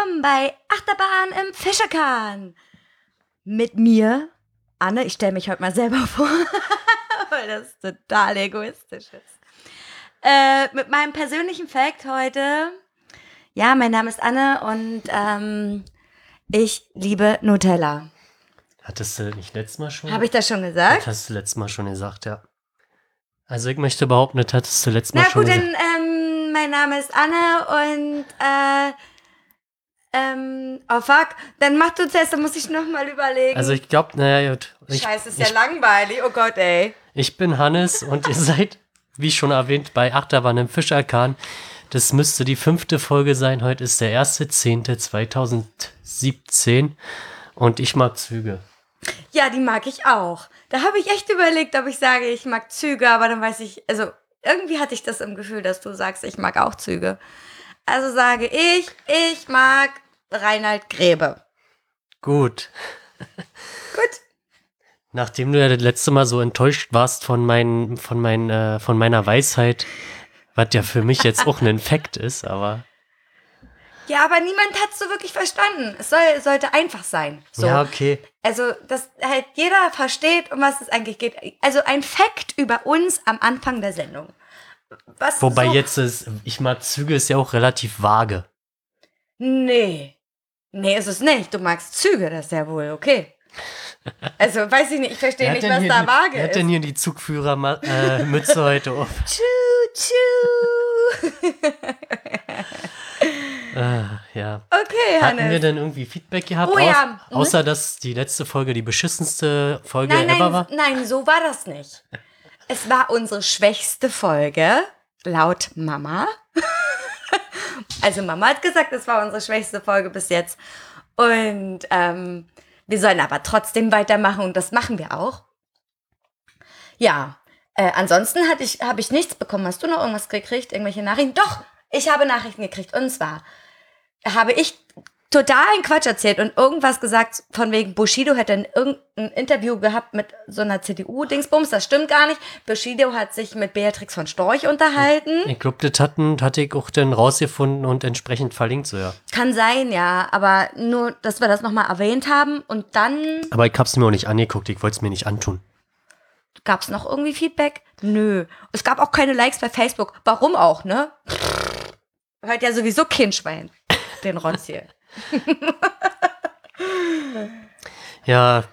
Willkommen bei Achterbahn im Fischerkahn. Mit mir, Anne, ich stelle mich heute mal selber vor, weil das total egoistisch ist. Äh, mit meinem persönlichen Fact heute. Ja, mein Name ist Anne und ähm, ich liebe Nutella. Hattest du nicht letztes Mal schon? Habe ich das schon gesagt? Das hast du letztes Mal schon gesagt, ja. Also ich möchte behaupten, das hattest du letztes Mal Na schon gut, dann gesagt. ähm, mein Name ist Anne und äh, ähm, oh fuck, dann mach du zuerst, dann muss ich nochmal überlegen. Also ich glaube, naja, gut. Ich, Scheiße, ist ja ich, langweilig. Oh Gott, ey. ich bin Hannes und ihr seid, wie schon erwähnt, bei Achterbahn im Fischerkahn. Das müsste die fünfte Folge sein. Heute ist der 1.10.2017 und ich mag Züge. Ja, die mag ich auch. Da habe ich echt überlegt, ob ich sage, ich mag Züge, aber dann weiß ich, also irgendwie hatte ich das im Gefühl, dass du sagst, ich mag auch Züge. Also sage ich, ich mag Reinhard Grebe. Gut. Gut. Nachdem du ja das letzte Mal so enttäuscht warst von, mein, von, mein, äh, von meiner Weisheit, was ja für mich jetzt auch ein Infekt ist, aber Ja, aber niemand hat es so wirklich verstanden. Es soll, sollte einfach sein. So. ja, okay. Also, dass halt jeder versteht, um was es eigentlich geht. Also ein Fakt über uns am Anfang der Sendung. Was Wobei so, jetzt ist, ich mag Züge, ist ja auch relativ vage. Nee. Nee, ist es nicht. Du magst Züge, das ist ja wohl okay. Also, weiß ich nicht, ich verstehe nicht, was da vage Wer hat ist. denn hier die Zugführermütze äh, Mütze heute auf? Tschu, tschu. Ah, ja. Okay, Hatten wir Hannes. denn irgendwie Feedback gehabt? Oh ja. Au- außer, dass die letzte Folge die beschissenste Folge Nein, ever war? nein, nein, so war das nicht. Es war unsere schwächste Folge, laut Mama. Also Mama hat gesagt, es war unsere schwächste Folge bis jetzt. Und ähm, wir sollen aber trotzdem weitermachen und das machen wir auch. Ja, äh, ansonsten ich, habe ich nichts bekommen. Hast du noch irgendwas gekriegt? Irgendwelche Nachrichten? Doch, ich habe Nachrichten gekriegt. Und zwar habe ich totalen Quatsch erzählt und irgendwas gesagt von wegen Bushido hätte ein, irgendein Interview gehabt mit so einer CDU-Dingsbums. Das stimmt gar nicht. Bushido hat sich mit Beatrix von Storch unterhalten. Ich glaube, das hatten, hatte ich auch dann rausgefunden und entsprechend verlinkt so, ja. Kann sein, ja, aber nur, dass wir das nochmal erwähnt haben und dann Aber ich hab's mir auch nicht angeguckt, ich wollte es mir nicht antun. gab es noch irgendwie Feedback? Nö. Es gab auch keine Likes bei Facebook. Warum auch, ne? Hört ja sowieso kein Schwein, den Rotz hier. Ja,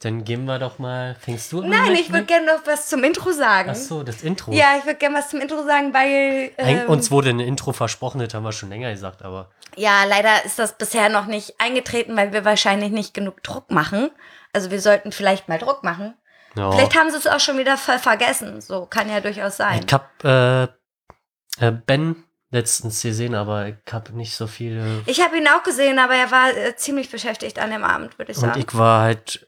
dann gehen wir doch mal. Fängst du an? Nein, ich würde gerne noch was zum Intro sagen. Ach so, das Intro. Ja, ich würde gerne was zum Intro sagen, weil. Ähm, Uns wurde ein Intro versprochen, das haben wir schon länger gesagt, aber ja, leider ist das bisher noch nicht eingetreten, weil wir wahrscheinlich nicht genug Druck machen. Also wir sollten vielleicht mal Druck machen. ja. Vielleicht haben sie es auch schon wieder ver vergessen. So kann ja durchaus sein. Ich hab äh, äh, Ben letztens gesehen, aber ich hab nicht so viel. Ich habe ihn auch gesehen, aber er war äh, ziemlich beschäftigt an dem Abend, würde ich Und sagen. ich war halt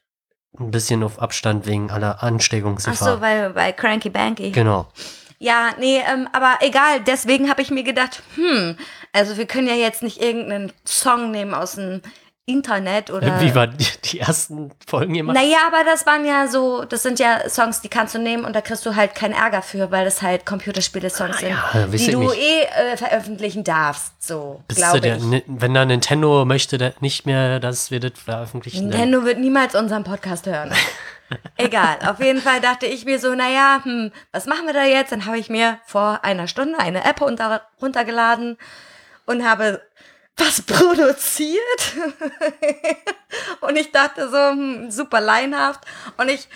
ein bisschen auf Abstand wegen aller Ach Ansteckungsgefahr. so, weil bei Cranky Banky. genau. Ja, nee, ähm, aber egal. Deswegen habe ich mir gedacht, hm, also wir können ja jetzt nicht irgendeinen Song nehmen aus dem Internet oder. Wie war die, die ersten Folgen gemacht? Naja, aber das waren ja so, das sind ja Songs, die kannst du nehmen und da kriegst du halt keinen Ärger für, weil das halt Computerspiele-Songs sind, Ah, ja, wisst die du nicht. eh äh, veröffentlichen darfst. So, glaube der, ich. Ni- wenn da Nintendo möchte, der nicht mehr, dass wir das veröffentlichen. dann- Nintendo wird niemals unseren Podcast hören. Egal, auf jeden Fall dachte ich mir so, naja, hm, was machen wir da jetzt? Dann habe ich mir vor einer Stunde eine App runter, runtergeladen und habe was produziert. und ich dachte so, hm, super leinhaft. Und ich,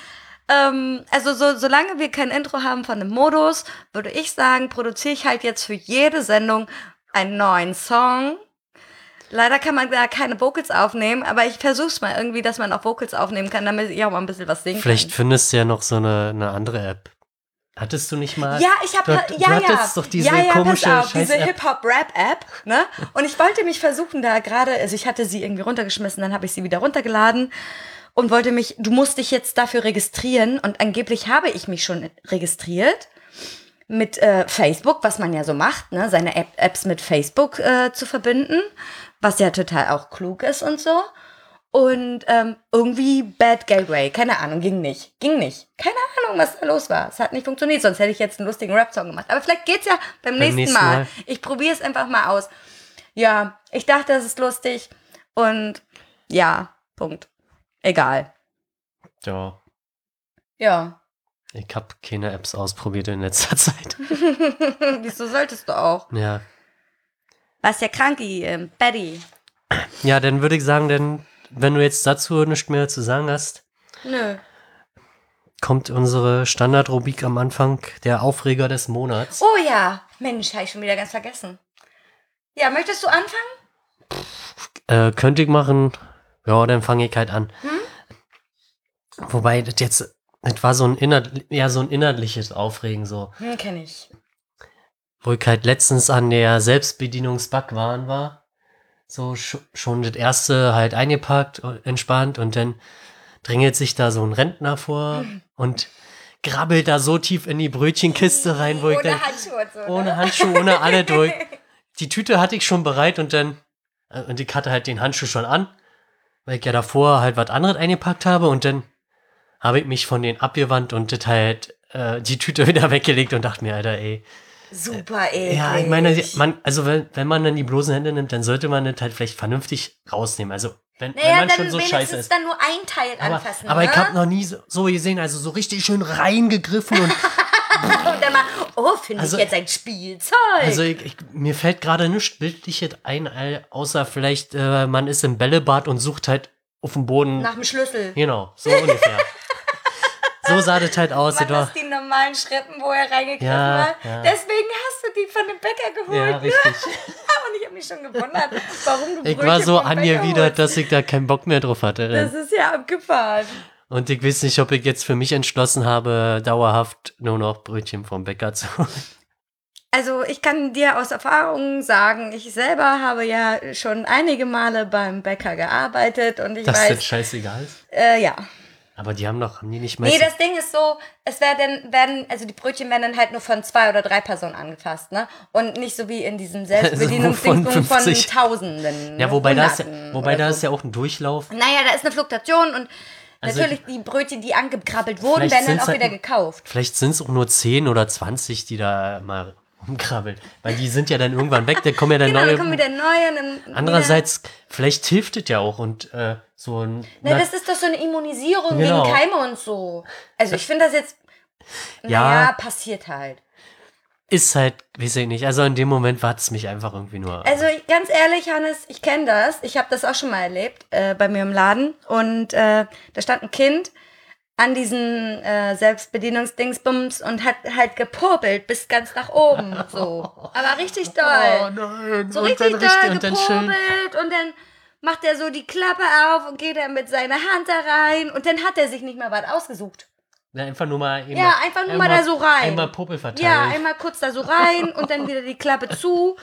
ähm, also so, solange wir kein Intro haben von dem Modus, würde ich sagen, produziere ich halt jetzt für jede Sendung einen neuen Song. Leider kann man da keine Vocals aufnehmen, aber ich versuch's mal irgendwie, dass man auch Vocals aufnehmen kann, damit ich auch mal ein bisschen was singen Vielleicht kann. findest du ja noch so eine, eine andere App. Hattest du nicht mal? Ja, ich habe hat- ja du ja. hattest doch diese ja, ja, komische pass auf, diese. Hip Hop Rap App, ne? Und ich wollte mich versuchen da gerade, also ich hatte sie irgendwie runtergeschmissen, dann habe ich sie wieder runtergeladen und wollte mich, du musst dich jetzt dafür registrieren und angeblich habe ich mich schon registriert mit äh, Facebook, was man ja so macht, ne, seine App Apps mit Facebook äh, zu verbinden, was ja total auch klug ist und so. Und ähm, irgendwie Bad Gateway, keine Ahnung, ging nicht. Ging nicht. Keine Ahnung, was da los war. Es hat nicht funktioniert, sonst hätte ich jetzt einen lustigen Rap-Song gemacht. Aber vielleicht geht's ja beim, nächsten, nächsten Mal. Mal. Ich probiere es einfach mal aus. Ja, ich dachte, das ist lustig. Und ja, Punkt. Egal. Ja. Ja. Ich habe keine Apps ausprobiert in letzter Zeit. Wieso solltest du auch? Ja. Was ja kranki, ähm, Betty. Ja, dann würde ich sagen, denn wenn du jetzt dazu nichts mehr zu sagen hast, Nö. kommt unsere Standardrubrik am Anfang, der Aufreger des Monats. Oh ja. Mensch, habe ich schon wieder ganz vergessen. Ja, möchtest du anfangen? Äh, könnte ich machen, ja, dann fange ich halt an. Hm? Wobei, das jetzt, das war so ein, inner, eher so ein inhaltliches Aufregen, so. Hm, kenn ich. Wo ich halt letztens an der Selbstbedienungsbackwaren war. So sch schon das erste halt eingepackt, und entspannt und dann drängelt sich da so ein Rentner vor und grabbelt da so tief in die Brötchenkiste rein, wo ich Ohne dann, Handschuhe so, ne? ohne Handschuhe, ohne alle durch. Die Tüte hatte ich schon bereit und dann, äh, und ich hatte halt den Handschuh schon an, weil ich ja davor halt was anderes eingepackt habe und dann habe ich mich von denen abgewandt und das halt äh, die Tüte wieder weggelegt und dachte mir, Alter, ey. Super eklig. Ja, ich meine, man, also wenn, wenn man dann die bloßen Hände nimmt, dann sollte man das halt vielleicht vernünftig rausnehmen. Also wenn, wenn Naja, man dann schon so scheiße ist. dann nur ein Teil Aber, anfassen, aber ne? ich habe noch nie so, so gesehen, also so richtig schön reingegriffen und Und dann mal, oh, finde Also- ich jetzt ein Spielzeug. Also ich, ich, mir fällt gerade nichts Bildliches ein, außer vielleicht äh, man ist im Bällebad und sucht halt auf dem Boden. Nach dem Schlüssel. Genau, so ungefähr. so sah das halt aus. Man Das hast die normalen Schrippen, wo er reingegriffen Ja, hat. ja. Deswegen hast du die von dem Bäcker geholt. ja, ne? richtig. Und ich habe mich schon gewundert, warum du Ich Brötchen war so angewidert, dass ich da keinen Bock mehr drauf hatte. Das ist ja abgefahren. Und ich weiß nicht, ob ich jetzt für mich entschlossen habe, dauerhaft nur noch Brötchen vom Bäcker zu holen. Also ich kann dir aus Erfahrung sagen, ich selber habe ja schon einige Male beim Bäcker gearbeitet und ich Dass weiß, das scheißegal ist. äh, ja. Aber die haben doch, haben die nicht Nee, meistens... das Ding ist so, es werden, werden, also die Brötchen werden dann halt nur von zwei oder drei Personen angefasst, ne? Und nicht so wie in diesem Selbstbedienungsding von von 50. Tausenden. ja, wobei da ist, ja- wobei da so. ist ja auch ein Durchlauf. Naja, da ist eine Fluktuation und Also natürlich die Brötchen, die angekrabbelt wurden, werden dann auch halt- wieder gekauft. Vielleicht sind es auch nur 10 oder 20, die da mal rumkrabbeln. Weil die sind ja dann irgendwann weg, dann kommen ja dann Genau, neue. dann kommen wieder neue. Dann Andererseits, vielleicht hilft es ja auch und äh, so ein. Wieder, na, das ist doch so eine Immunisierung Genau. gegen Keime und so. Also ich finde das jetzt, Ja. naja, passiert halt. ist halt, weiß ich nicht. Also in dem Moment war es mich einfach irgendwie nur. Also ganz ehrlich, Hannes, ich kenne das. Ich habe das auch schon mal erlebt äh, bei mir im Laden. Und äh, da stand ein Kind an diesen äh, Selbstbedienungsdingsbums und hat halt gepopelt bis ganz nach oben. So. Aber richtig doll. Oh nein. so und richtig dann doll richtig und gepopelt und dann macht er so die Klappe auf und geht dann mit seiner Hand da rein und dann hat er sich nicht mehr was ausgesucht. Ja, einfach nur mal. Einmal, Ja, einfach nur mal da so rein. Einmal Popel verteilen. Ja, einmal kurz da so rein und dann wieder die Klappe zu.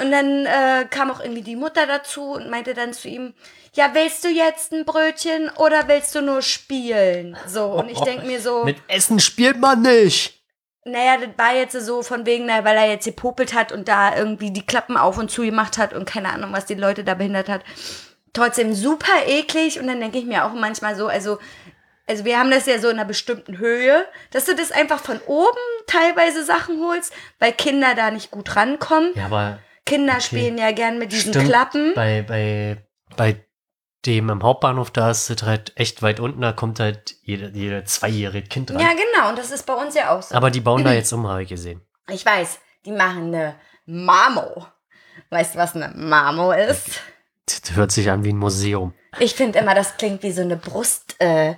Und dann äh, kam auch irgendwie die Mutter dazu und meinte dann zu ihm, ja, willst du jetzt ein Brötchen oder willst du nur spielen? So, und ich denke mir so, Mit Essen spielt man nicht. naja, das war jetzt so von wegen, na, weil er jetzt gepopelt hat und da irgendwie die Klappen auf und zu gemacht hat und keine Ahnung, was die Leute da behindert hat. Trotzdem super eklig und dann denke ich mir auch manchmal so, also, also wir haben das ja so in einer bestimmten Höhe, dass du das einfach von oben teilweise Sachen holst, weil Kinder da nicht gut rankommen. Ja, aber Kinder Okay. spielen ja gern mit diesen stimmt, Klappen. Bei, bei, bei dem im Hauptbahnhof, da ist es halt echt weit unten, da kommt halt jede, jede zweijährige Kind dran. Ja, genau, und das ist bei uns ja auch so. Aber die bauen da jetzt um, habe ich gesehen. Ich weiß, die machen eine Mamo. Weißt du, was eine Mamo ist? Das hört sich an wie ein Museum. Ich finde immer, das klingt wie so eine Brust. Äh,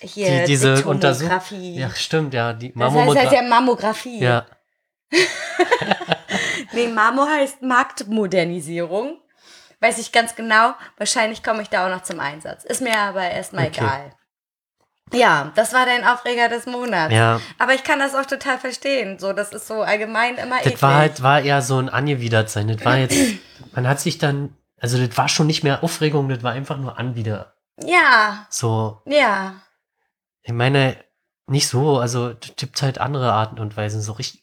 hier, die, diese Tektonographie. Untersuchung. Ja, stimmt, ja. Die Das heißt halt ja Mammographie. Ja, Nee, Mamo heißt Marktmodernisierung. Weiß ich ganz genau. Wahrscheinlich komme ich da auch noch zum Einsatz. Ist mir aber erstmal Okay. egal. Ja, das war dein Aufreger des Monats. ja. Aber ich kann das auch total verstehen. So, das ist so allgemein immer eklig. Das war halt, war eher so ein Angewidertsein. Das war jetzt, man hat sich dann, also das war schon nicht mehr Aufregung, das war einfach nur Anwider. Ja, So, ja. ich meine, nicht so, also das gibt halt andere Arten und Weisen, so richtig.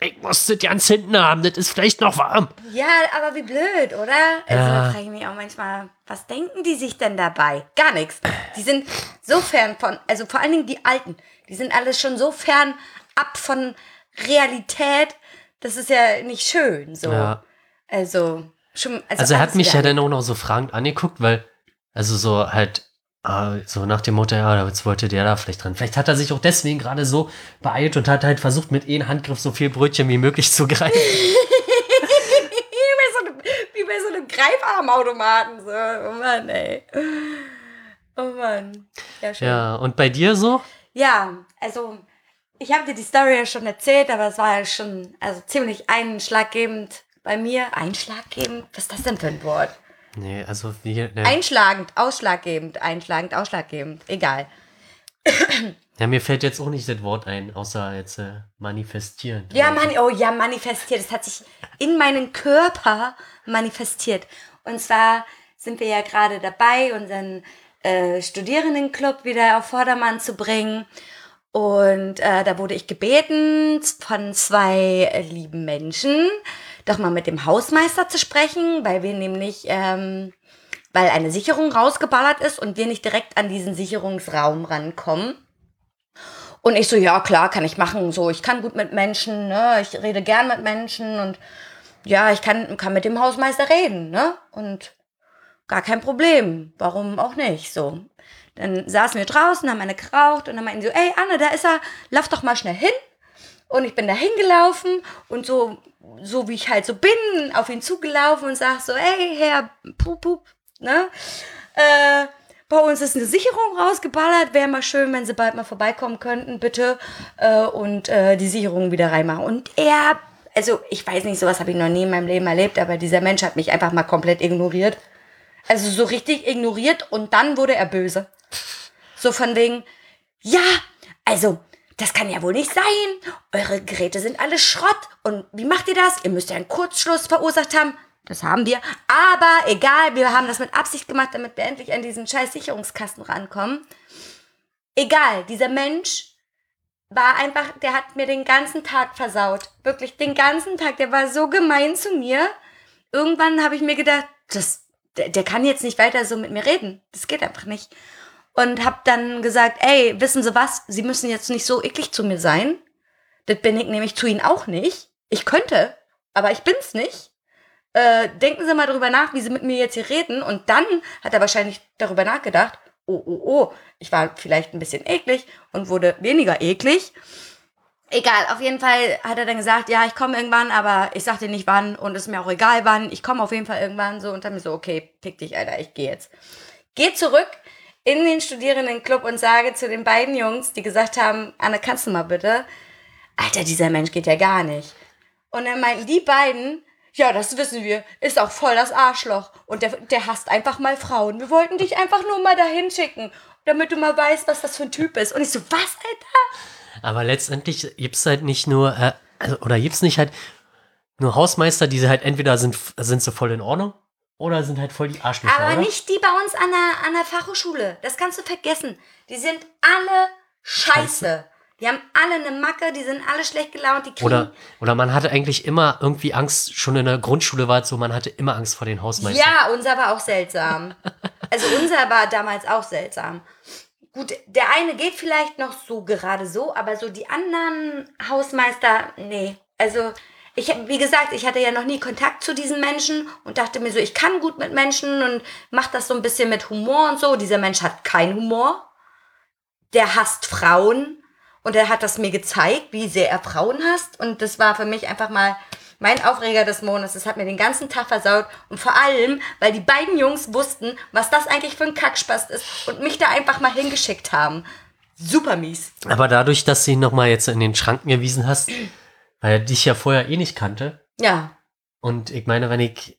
Ich muss das ganz hinten haben, das ist vielleicht noch warm. Ja, aber wie blöd, oder? Also Ja. da frage ich mich auch manchmal, was denken die sich denn dabei? Gar nichts. Die sind so fern von, also vor allen Dingen die Alten, die sind alles schon so fern ab von Realität, das ist ja nicht schön so. Ja. Also, schon. Also er hat mich ja dann auch noch so fragend angeguckt, weil, also so halt, äh, so nach dem Motto, ja, jetzt wollte der da vielleicht dran. Vielleicht hat er sich auch deswegen gerade so beeilt und hat halt versucht, mit einem Handgriff so viel Brötchen wie möglich zu greifen. wie bei so einem, Greifarmautomaten. So. Oh Mann, ey. Oh Mann. Ja, schön. Ja, und bei dir so? Ja, also ich habe dir die Story ja schon erzählt, aber es war ja schon also ziemlich einschlaggebend bei mir. Einschlaggebend? Was ist das denn für ein Wort? Nee, also wie, ne, Einschlagend, ausschlaggebend, einschlagend, ausschlaggebend. Egal. ja, mir fällt jetzt auch nicht das Wort ein, außer jetzt äh, manifestieren. Ja, mani oh ja, manifestiert. Es hat sich in meinen Körper manifestiert. Und zwar sind wir ja gerade dabei, unseren äh, Studierendenclub wieder auf Vordermann zu bringen. Und äh, da wurde ich gebeten von zwei äh, lieben Menschen, doch mal mit dem Hausmeister zu sprechen, weil wir nämlich, ähm, weil eine Sicherung rausgeballert ist und wir nicht direkt an diesen Sicherungsraum rankommen. Und ich so, ja klar, kann ich machen. So, ich kann gut mit Menschen, ne? Ich rede gern mit Menschen und ja, ich kann, kann mit dem Hausmeister reden, ne? Und gar kein Problem. Warum auch nicht? So. Dann saßen wir draußen, haben eine geraucht und dann meinten sie so, ey Anne, da ist er, lauf doch mal schnell hin. Und ich bin da hingelaufen und so, so wie ich halt so bin, auf ihn zugelaufen und sag so, ey, Herr Pup, Pup, ne? Äh, bei uns ist eine Sicherung rausgeballert. Wäre mal schön, wenn sie bald mal vorbeikommen könnten, bitte. Äh, und äh, die Sicherung wieder reinmachen. Und er, also ich weiß nicht, sowas habe ich noch nie in meinem Leben erlebt, aber dieser Mensch hat mich einfach mal komplett ignoriert. Also so richtig ignoriert und dann wurde er böse. So von wegen, ja, also, das kann ja wohl nicht sein. Eure Geräte sind alle Schrott. Und wie macht ihr das? Ihr müsst ja einen Kurzschluss verursacht haben. Das haben wir. Aber egal, wir haben das mit Absicht gemacht, damit wir endlich an diesen scheiß Sicherungskasten rankommen. Egal, dieser Mensch war einfach, der hat mir den ganzen Tag versaut. Wirklich den ganzen Tag. Der war so gemein zu mir. Irgendwann habe ich mir gedacht, das, der, der kann jetzt nicht weiter so mit mir reden. Das geht einfach nicht. Und habe dann gesagt, ey, wissen Sie was? Sie müssen jetzt nicht so eklig zu mir sein. Das bin ich nämlich zu Ihnen auch nicht. Ich könnte, aber ich bin's nicht. Äh, denken Sie mal darüber nach, wie Sie mit mir jetzt hier reden. Und dann hat er wahrscheinlich darüber nachgedacht, oh, oh, oh, ich war vielleicht ein bisschen eklig und wurde weniger eklig. Egal, auf jeden Fall hat er dann gesagt, ja, ich komme irgendwann, aber ich sag dir nicht wann und ist mir auch egal wann. Ich komme auf jeden Fall irgendwann so und dann so, okay, pick dich, Alter, ich gehe jetzt. Geh zurück in den Studierendenclub und sage zu den beiden Jungs, die gesagt haben, Anne, kannst du mal bitte? Alter, dieser Mensch geht ja gar nicht. Und dann meinten die beiden, ja, das wissen wir, ist auch voll das Arschloch. Und der, der hasst einfach mal Frauen. Wir wollten dich einfach nur mal dahin schicken, damit du mal weißt, was das für ein Typ ist. Und ich so, was, Alter? Aber letztendlich gibt's halt nicht nur, äh, also, oder gibt's nicht halt nur Hausmeister, die halt entweder sind, sind sie voll in Ordnung oder sind halt voll die Arschlöcher, Aber oder? nicht die bei uns an der, an der Fachhochschule. Das kannst du vergessen. Die sind alle scheiße. Die haben alle eine Macke, die sind alle schlecht gelaunt, die kriegen. Oder, oder man hatte eigentlich immer irgendwie Angst, schon in der Grundschule war es so, man hatte immer Angst vor den Hausmeistern. Ja, unser war auch seltsam. Also unser war damals auch seltsam. Gut, der eine geht vielleicht noch so gerade so, aber so die anderen Hausmeister, nee. Also ich, wie gesagt, ich hatte ja noch nie Kontakt zu diesen Menschen und dachte mir so, ich kann gut mit Menschen und mach das so ein bisschen mit Humor und so. Dieser Mensch hat keinen Humor. Der hasst Frauen und er hat das mir gezeigt, wie sehr er Frauen hasst und das war für mich einfach mal mein Aufreger des Monats. Das hat mir den ganzen Tag versaut und vor allem, weil die beiden Jungs wussten, was das eigentlich für ein Kackspast ist und mich da einfach mal hingeschickt haben. Super mies. Aber dadurch, dass du ihn nochmal jetzt in den Schranken gewiesen hast, weil er dich ja vorher eh nicht kannte, Ja, und ich meine, wenn ich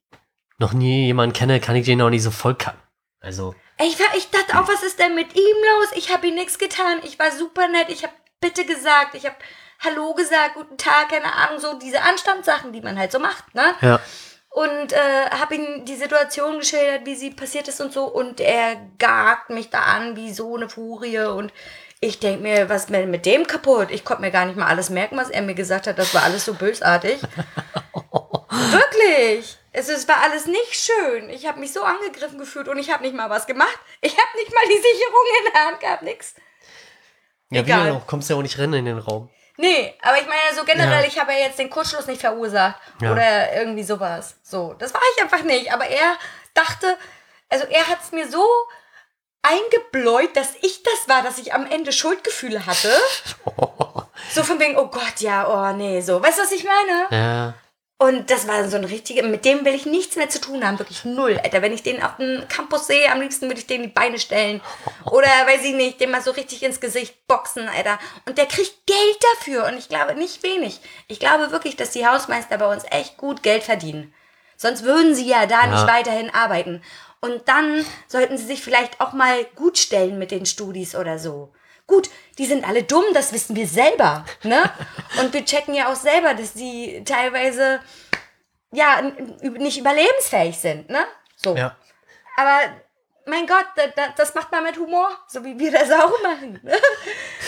noch nie jemanden kenne, kann ich den auch nicht so voll kacken. Also, Ich, war, ich dachte auch, was ist denn mit ihm los? Ich habe ihm nichts getan. Ich war super nett. Ich habe bitte gesagt. Ich habe Hallo gesagt, guten Tag, keine Ahnung, so diese Anstandssachen, die man halt so macht, ne? ja. Und äh, habe ihm die Situation geschildert, wie sie passiert ist und so. Und er gagt mich da an wie so eine Furie. Und ich denk mir, was ist denn mit dem kaputt? Ich konnte mir gar nicht mal alles merken, was er mir gesagt hat. Das war alles so bösartig. Wirklich. Es, es war alles nicht schön. Ich habe mich so angegriffen gefühlt und ich habe nicht mal was gemacht. Ich habe nicht mal die Sicherung in der Hand gehabt, nix. Ja, Egal. wie auch, kommst ja auch nicht rennen in den Raum. Nee, aber ich meine so generell, Ja. ich habe ja jetzt den Kurzschluss nicht verursacht. Ja. Oder irgendwie sowas. So, das war ich einfach nicht. Aber er dachte, also er hat es mir so eingebläut, dass ich das war, dass ich am Ende Schuldgefühle hatte. So von wegen, oh Gott, ja, oh nee, so. Weißt du, was ich meine? Ja. Und das war so ein richtiger, mit dem will ich nichts mehr zu tun haben, wirklich null, Alter. Wenn ich den auf dem Campus sehe, am liebsten würde ich den die Beine stellen. Oder, weiß ich nicht, den mal so richtig ins Gesicht boxen, Alter. Und der kriegt Geld dafür und ich glaube nicht wenig. Ich glaube wirklich, dass die Hausmeister bei uns echt gut Geld verdienen. Sonst würden sie ja da nicht weiterhin arbeiten. Und dann sollten sie sich vielleicht auch mal gut stellen mit den Studis oder so. Gut, die sind alle dumm, das wissen wir selber, ne? Und wir checken ja auch selber, dass die teilweise ja nicht überlebensfähig sind, ne? So. Ja. Aber mein Gott, da, da, das macht man mit Humor, so wie wir das auch machen. ne?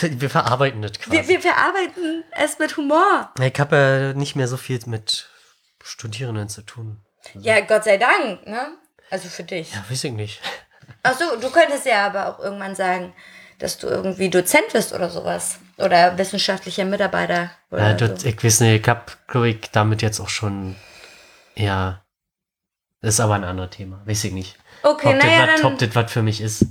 Wir verarbeiten das quasi. Wir, wir verarbeiten es mit Humor. ich habe ja nicht mehr so viel mit Studierenden zu tun. Ja, Gott sei Dank, ne? Also für dich. Ja, weiß ich nicht. Ach so, du könntest ja aber auch irgendwann sagen, dass du irgendwie Dozent bist oder sowas. Oder wissenschaftlicher Mitarbeiter. Oder Ja, so. ich weiß nicht, ich habe, glaube ich, damit jetzt auch schon, ja, das ist aber ein anderes Thema, weiß ich nicht. Okay, ob, naja, das, was- dann. ob das was für mich ist.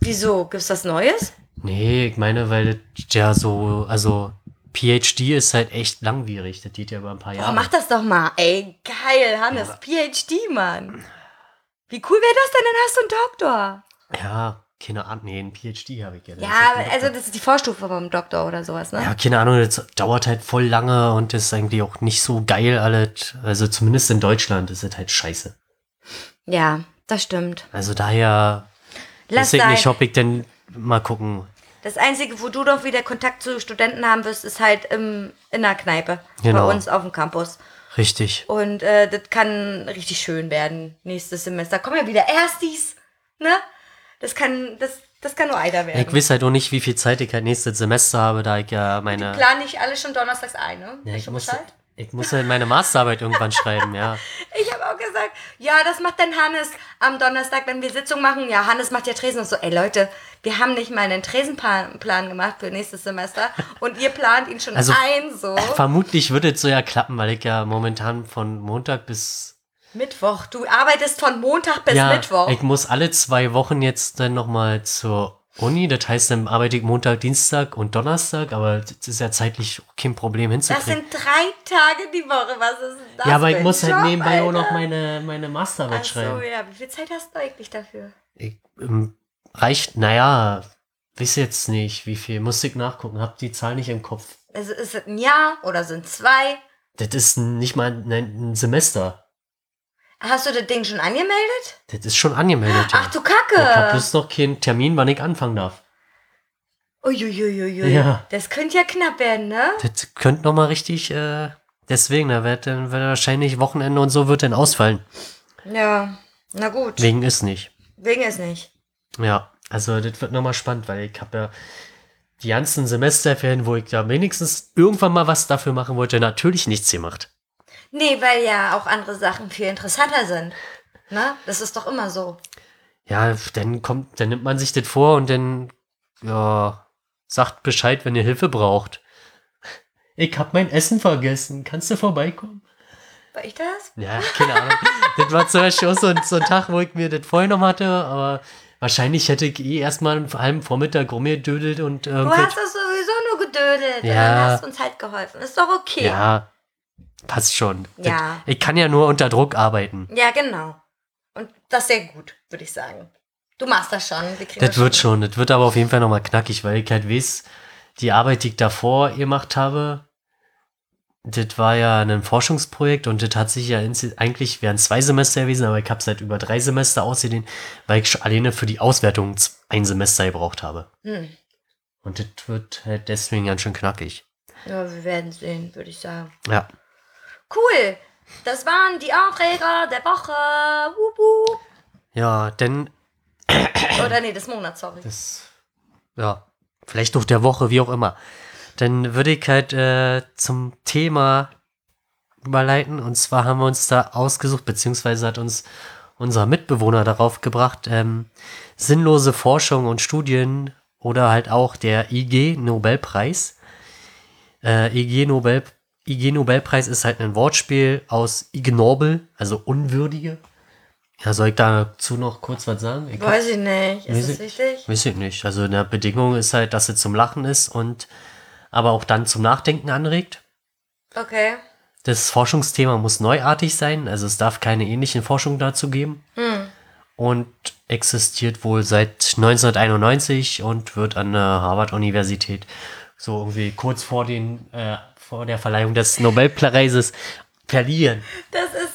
Wieso? Gibt's was Neues? Nee, ich meine, weil das ja so, also PhD ist halt echt langwierig. Das geht ja über ein paar Oh, Jahre. mach das doch mal. Ey, geil, Hannes. PhD, Mann. Wie cool wäre das denn? Dann hast du einen Doktor. Ja, keine Ahnung. Nee, ein PhD habe ich ja. Ja, also das ist die Vorstufe vom Doktor oder sowas, ne? Ja, keine Ahnung, das dauert halt voll lange und das ist eigentlich auch nicht so geil alles. Also zumindest in Deutschland ist es halt scheiße. Ja, das stimmt. Also daher Lass ich nicht, ob ich denn mal gucken. Das Einzige, wo du doch wieder Kontakt zu Studenten haben wirst, ist halt im, in der Kneipe. Genau. Bei uns auf dem Campus. Richtig. Und äh, das kann richtig schön werden nächstes Semester. Kommen ja wieder Erstis, ne? Das kann, das, das kann nur einer werden. Ich weiß halt auch nicht, wie viel Zeit ich halt nächstes Semester habe, da ich ja meine. Plan nicht alle schon donnerstags ein, ne? Ja, ich, muss, Bescheid? ich muss halt meine Masterarbeit irgendwann schreiben, ja. Ich gesagt, ja, das macht dann Hannes am Donnerstag, wenn wir Sitzung machen. Ja, Hannes macht ja Tresen und so. Ey Leute, wir haben nicht mal einen Tresenplan Plan gemacht für nächstes Semester und ihr plant ihn schon Also- ein, so. Vermutlich wird es so ja klappen, weil ich ja momentan von Montag bis. Mittwoch. Du arbeitest von Montag bis ja, Mittwoch. ich muss alle zwei Wochen jetzt dann nochmal zur Uni. Das heißt, dann arbeite ich Montag, Dienstag und Donnerstag, aber das ist ja zeitlich auch kein Problem das hinzukriegen. sind drei Tage die Woche. Was ist denn das? ja, aber ich muss halt Job, nebenbei auch Alter? noch meine, meine Masterarbeit Ach so, schreiben. ja. Wie viel Zeit hast du eigentlich dafür? Ich, ähm, reicht, naja, weiß jetzt nicht, wie viel. Muss ich nachgucken, hab die Zahl nicht im Kopf. Also ist es ein Jahr oder sind zwei? Das ist nicht mal ein, ein Semester. Hast du das Ding schon angemeldet? Das ist schon angemeldet. Ach ja. du Ich hab Kacke. bloß noch keinen Termin, wann ich anfangen darf. Uiuiuiui. Ja. Das könnte ja knapp werden, ne? Das könnte noch mal richtig, äh, deswegen, da wird dann wird wahrscheinlich Wochenende und so wird dann ausfallen. Ja. Na gut. Wegen ist nicht. Wegen es nicht. Ja, also das wird noch mal spannend, weil ich habe ja die ganzen Semesterferien, wo ich da wenigstens irgendwann mal was dafür machen wollte, natürlich nichts gemacht. Nee, weil ja auch andere Sachen viel interessanter sind. Ne? Das ist doch immer so. Ja, dann kommt, dann nimmt man sich das vor und dann, ja, sagt Bescheid, wenn ihr Hilfe braucht. Ich hab mein Essen vergessen. Kannst du vorbeikommen? War ich das? Ja, keine Ahnung. das war zum Beispiel auch so ein, so ein Tag, wo ich mir das vorher noch hatte, aber wahrscheinlich hätte ich eh erstmal einen halben Vormittag rumgedödelt und Du irgendwie. hast das sowieso nur gedödelt. Ja. Und dann hast du uns halt geholfen. Ist doch okay. Ja, passt schon. Ja. Das, ich kann ja nur unter Druck arbeiten. Ja, genau. Und das sehr gut, würde ich sagen. Du machst das schon. Wir kriegen Das wird schon. Das wird aber auf jeden Fall nochmal knackig, weil ich halt weiß, die Arbeit, die ich davor gemacht habe, das war ja ein Forschungsprojekt und das hat sich ja eigentlich wären zwei Semester gewesen, aber ich habe seit über drei Semester ausgedehnt, weil ich schon alleine für die Auswertung ein Semester gebraucht habe. Hm. Und das wird halt deswegen ganz schön knackig. Ja, wir werden sehen, würde ich sagen. Ja. Cool. Das waren die Aufreger der Woche. Wup, wup. Ja, denn Oder nee, des Monats, sorry. das, ja, vielleicht noch der Woche, wie auch immer. Dann würde ich halt äh, zum Thema überleiten. Und zwar haben wir uns da ausgesucht, beziehungsweise hat uns unser Mitbewohner darauf gebracht, ähm, sinnlose Forschung und Studien oder halt auch der IG Nobelpreis. Äh, IG, Nobel, IG Nobelpreis ist halt ein Wortspiel aus ignoble, also unwürdige. Ja, soll ich dazu noch kurz was sagen? Ich Weiß ich nicht. Ist das ich- wichtig? Weiß ich nicht. Also eine Bedingung ist halt, dass es zum Lachen ist und aber auch dann zum Nachdenken anregt. Okay. Das Forschungsthema muss neuartig sein, also es darf keine ähnlichen Forschungen dazu geben. Und existiert wohl seit 1991 und wird an der Harvard-Universität so irgendwie kurz vor, den, äh, vor der Verleihung des Nobelpreises verliehen. Das ist.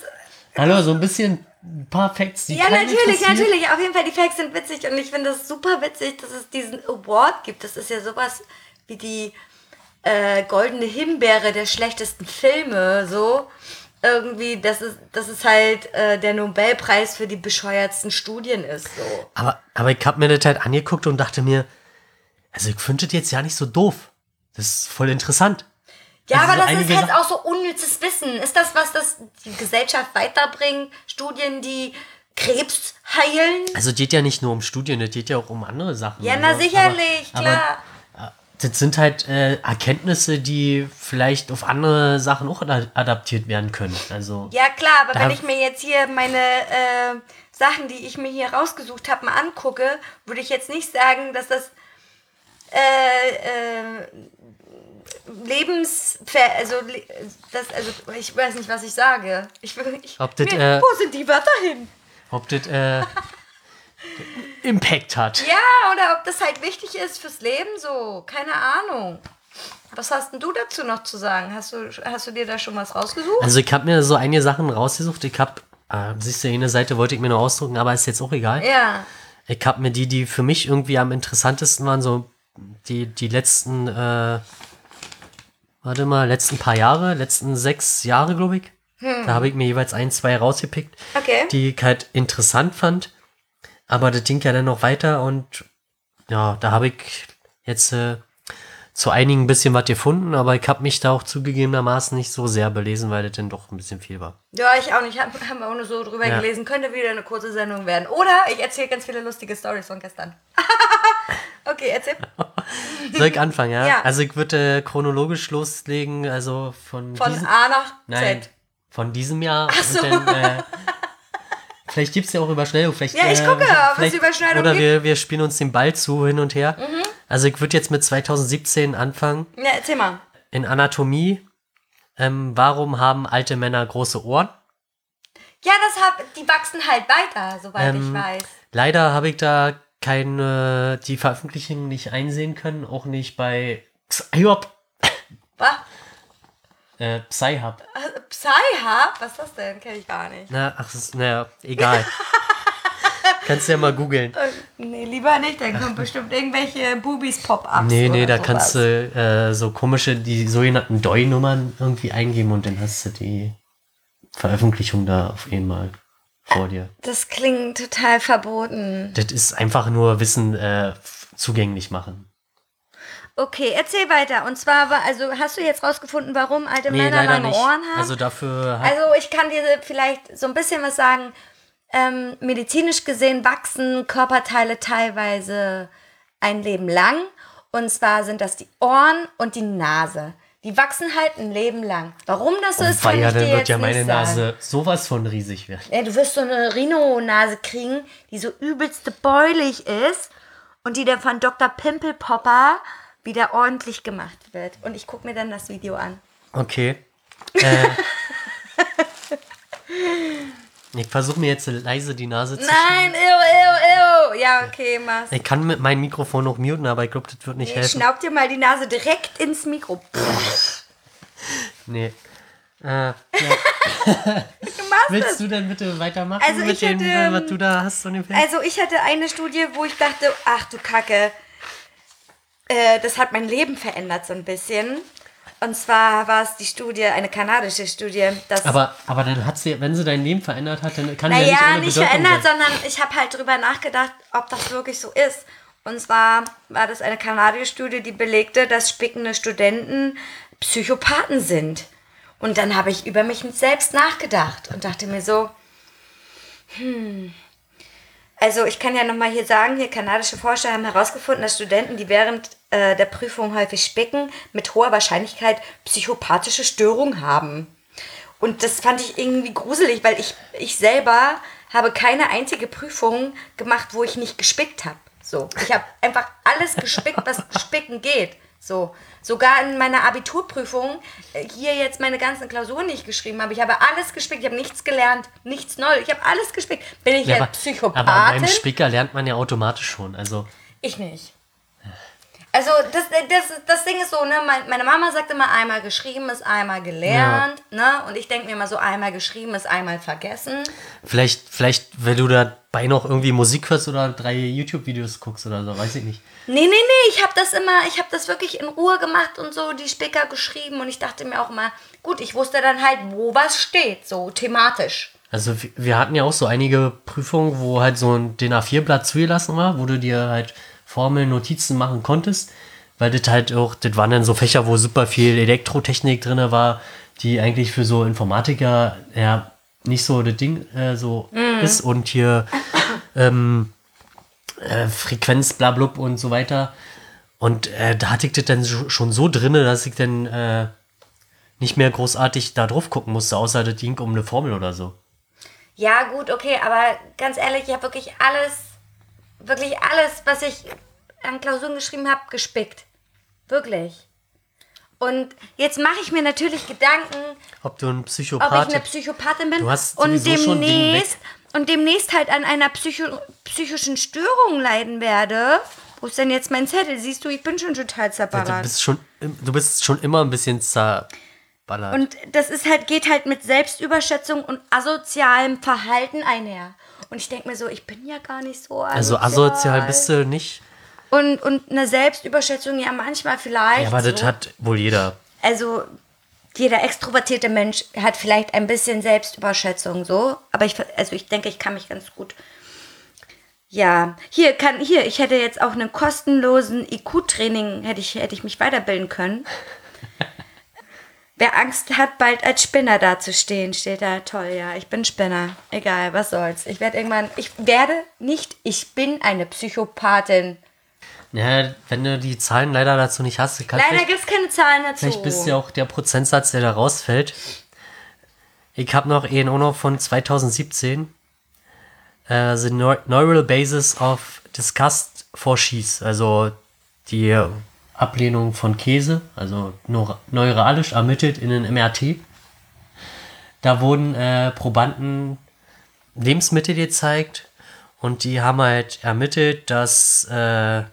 Hallo, so ein bisschen ein paar Facts, die Ja, natürlich, natürlich. Auf jeden Fall, die Facts sind witzig und ich finde es super witzig, dass es diesen Award gibt. Das ist ja sowas wie die äh, goldene Himbeere der schlechtesten Filme, so. Irgendwie, dass es, dass es halt äh, der Nobelpreis für die bescheuertsten Studien ist, so. Aber, aber ich habe mir das halt angeguckt und dachte mir, also ich finde das jetzt ja nicht so doof. Das ist voll interessant. Ja, Also aber so das ist halt auch so unnützes Wissen. Ist das, was das die Gesellschaft weiterbringt? Studien, die Krebs heilen? Also es geht ja nicht nur um Studien, es geht ja auch um andere Sachen. Ja, Also, na sicherlich, aber, klar. Aber, das sind halt äh, Erkenntnisse, die vielleicht auf andere Sachen auch ada- adaptiert werden können. Also Ja, klar, aber wenn ich mir jetzt hier meine äh, Sachen, die ich mir hier rausgesucht habe, mal angucke, würde ich jetzt nicht sagen, dass das äh, äh, Lebens... Also, das, also, ich weiß nicht, was ich sage. Ich, ich, Ob das, mir, äh, wo sind die Wörter hin? ob das äh, Impact hat. Ja, oder ob das halt wichtig ist fürs Leben so. Keine Ahnung. Was hast denn du dazu noch zu sagen? Hast du, hast du dir da schon was rausgesucht? Also ich habe mir so einige Sachen rausgesucht. Ich habe, äh, siehst du, eine Seite wollte ich mir noch ausdrucken, aber ist jetzt auch egal. Ja. Ich habe mir die, die für mich irgendwie am interessantesten waren, so die, die letzten, äh, warte mal, letzten paar Jahre, letzten sechs Jahre, glaube ich. Da habe ich mir jeweils ein, zwei rausgepickt, Okay. die ich halt interessant fand. Aber das ging ja dann noch weiter und ja, da habe ich jetzt äh, zu einigen ein bisschen was gefunden, aber ich habe mich da auch zugegebenermaßen nicht so sehr belesen, weil das dann doch ein bisschen viel war. Ja, ich auch nicht. Haben hab auch nur so drüber Ja. gelesen. Könnte wieder eine kurze Sendung werden. Oder ich erzähle ganz viele lustige Stories von gestern. okay, erzähl. Soll ich anfangen, ja? Ja. Also ich würde äh, chronologisch loslegen, also von, Von diesem, A nach nein, Z. von diesem Jahr. Ach so. Dann, äh, vielleicht gibt es ja auch Überschneidung. Vielleicht, Ja, ich äh, gucke, ob es vielleicht- Überschneidung Oder gibt. Mhm. wir, wir spielen uns den Ball zu hin und her. Also ich würde jetzt mit 2017 anfangen. Ja, erzähl mal. In Anatomie. Ähm, warum haben alte Männer große Ohren? Ja, das hab, die wachsen halt weiter, soweit Ähm, ich weiß. Leider habe ich da keine, die Veröffentlichung nicht einsehen können, auch nicht bei Psyhub. Was? Äh, Psyhub. Äh, Psy-Hub? Was ist das denn? Kenn ich gar nicht. Na, ach, naja, egal. Kannst du ja mal googeln. Äh, Nee, lieber nicht. Dann kommen bestimmt irgendwelche Boobies-Pop-Ups. Nee, nee, oder da kannst sowas. du äh, so komische, die sogenannten DOI-Nummern irgendwie eingeben und dann hast du die Veröffentlichung da auf einmal vor dir. Das klingt total verboten. Das ist einfach nur Wissen äh, zugänglich machen. Okay, erzähl weiter. Und zwar, war, also hast du jetzt rausgefunden, warum alte Nee, Männer lange. Ohren haben? Also dafür Also ich kann dir vielleicht so ein bisschen was sagen. Ähm, medizinisch gesehen wachsen Körperteile teilweise ein Leben lang. Und zwar sind das die Ohren und die Nase. Die wachsen halt ein Leben lang. Warum das so ist, kann weil ja, ich dir dann wird jetzt ja nicht meine sagen. Nase sowas von riesig werden. Ja, du wirst so eine Rhino-Nase kriegen, die so übelste beulig ist und die dann von Dr. Pimple Popper wieder ordentlich gemacht wird. Und ich gucke mir dann das Video an. Okay. Äh, ich versuche mir jetzt leise die Nase zu Nein, ew, ew, ew. Ja, okay, mach's. Ich kann mit meinem Mikrofon noch muten, aber ich glaube, das wird nicht Ich helfen. schnaub dir mal die Nase direkt ins Mikro. Nee. Äh, Du machst willst du denn bitte weitermachen Also mit ich dem, hätte, äh, was du da hast? Also ich hatte eine Studie, wo ich dachte, ach du Kacke, äh, das hat mein Leben verändert so ein bisschen. Und zwar war es die Studie, eine kanadische Studie, dass aber, aber dann hat sie, wenn sie dein Leben verändert hat, dann kann sie ja Naja, nicht ohne nicht verändert, sein. sondern ich habe halt drüber nachgedacht, ob das wirklich so ist. Und zwar war das eine kanadische Studie, die belegte, dass spickende Studenten Psychopathen sind. Und dann habe ich über mich selbst nachgedacht und dachte mir so, hm. Also ich kann ja nochmal hier sagen, hier kanadische Forscher haben herausgefunden, dass Studenten, die während äh, der Prüfung häufig spicken, mit hoher Wahrscheinlichkeit psychopathische Störungen haben. Und das fand ich irgendwie gruselig, weil ich, ich selber habe keine einzige Prüfung gemacht, wo ich nicht gespickt habe. So, ich habe einfach alles gespickt, was spicken geht. So, sogar in meiner Abiturprüfung, äh, hier jetzt meine ganzen Klausuren, die ich geschrieben habe, ich habe alles gespickt, ich habe nichts gelernt, nichts neu, ich habe alles gespickt. Bin ich Ja, aber, Psychopathin? aber beim Spicker lernt man ja automatisch schon. Also, Ich nicht. Also das, das, das Ding ist so, ne, mein, meine Mama sagt immer, einmal geschrieben ist einmal gelernt, ne? Und ich denke mir immer so, einmal geschrieben ist einmal vergessen. vielleicht, vielleicht, wenn du dabei noch irgendwie Musik hörst oder drei YouTube-Videos guckst oder so, weiß ich nicht. Nee, nee, nee, ich habe das immer, ich habe das wirklich in Ruhe gemacht und so, die Spicker geschrieben und ich dachte mir auch immer, gut, ich wusste dann halt, wo was steht, so thematisch. Also wir- wir hatten ja auch so einige Prüfungen, wo halt so ein DIN A4-Blatt zugelassen war, wo du dir halt Formeln, Notizen machen konntest, weil das halt auch, das waren dann so Fächer, wo super viel Elektrotechnik drin war, die eigentlich für so Informatiker ja nicht so das Ding äh, so ist und hier ähm, äh, Frequenz, blablub und so weiter. Und äh, da hatte ich das dann schon so drinne, dass ich dann äh, nicht mehr großartig da drauf gucken musste, außer das ging um eine Formel oder so. Ja, gut, okay, aber ganz ehrlich, ich habe wirklich alles, wirklich alles, was ich an Klausuren geschrieben habe, gespickt. Wirklich. Und jetzt mache ich mir natürlich Gedanken, Ob du ein ob Psychopath ich eine Psychopathin bin Du und demnächst und demnächst halt an einer Psycho psychischen Störung leiden werde. Wo ist denn jetzt mein Zettel? Siehst du, ich bin schon total du zerballert. bist schon, du bist schon immer ein bisschen zerballert. Und das ist halt, geht halt mit Selbstüberschätzung und asozialem Verhalten einher. Und ich denke mir so, ich bin ja gar nicht so also asozial bist du nicht. Und, und eine Selbstüberschätzung ja manchmal vielleicht. Ja, aber das so. hat wohl jeder. Also jeder extrovertierte Mensch hat vielleicht ein bisschen Selbstüberschätzung so. Aber ich, also ich denke, ich kann mich ganz gut. Ja, hier kann, hier, ich hätte jetzt auch einen kostenlosen IQ-Training, hätte ich, hätte ich mich weiterbilden können. Wer Angst hat, bald als Spinner dazustehen, steht da. Toll, ja, ich bin Spinner. Egal, was soll's. Ich werde irgendwann, ich werde nicht, ich bin eine Psychopathin. Ja, wenn du die Zahlen leider dazu nicht hast, kann Leider vielleicht, gibt es keine Zahlen dazu. vielleicht bist ja auch der Prozentsatz, der da rausfällt. Ich habe noch einen auch noch von 2017. Äh, the Neu- Neural Basis of Disgust for Cheese. Also die Ablehnung von Käse, also neur- neuralisch ermittelt in den MRT. Da wurden äh, Probanden Lebensmittel gezeigt und die haben halt ermittelt, dass äh, eine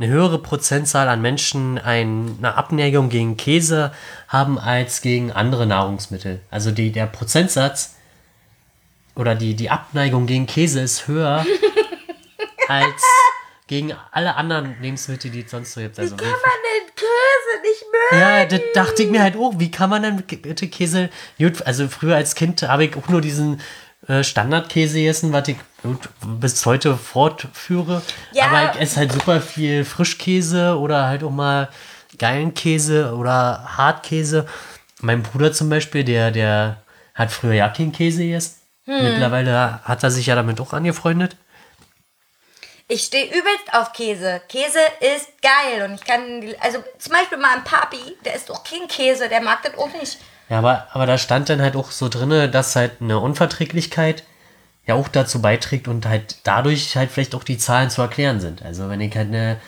höhere Prozentzahl an Menschen ein, eine Abneigung gegen Käse haben als gegen andere Nahrungsmittel. Also die, der Prozentsatz oder die, die Abneigung gegen Käse ist höher als gegen alle anderen Lebensmittel, die es sonst so gibt. Also Kann man den Käse nicht mögen? ja, das dachte ich mir halt auch. Wie kann man denn bitte Käse. Gut, also früher als Kind habe ich auch nur diesen äh, Standardkäse gegessen, was ich gut, bis heute fortführe. Ja. Aber ich esse halt super viel Frischkäse oder halt auch mal geilen Käse oder Hartkäse. Mein Bruder zum Beispiel, der, der hat früher ja keinen Käse gegessen. Hm. Mittlerweile hat er sich ja damit auch angefreundet. Ich stehe übelst auf Käse. Käse ist geil und ich kann, also zum Beispiel mal ein Papi, der isst auch kein Käse, der mag das auch nicht. Ja, aber, aber da stand dann halt auch so drinne, dass halt eine Unverträglichkeit ja auch dazu beiträgt und halt dadurch halt vielleicht auch die Zahlen zu erklären sind. Also wenn ich halt eine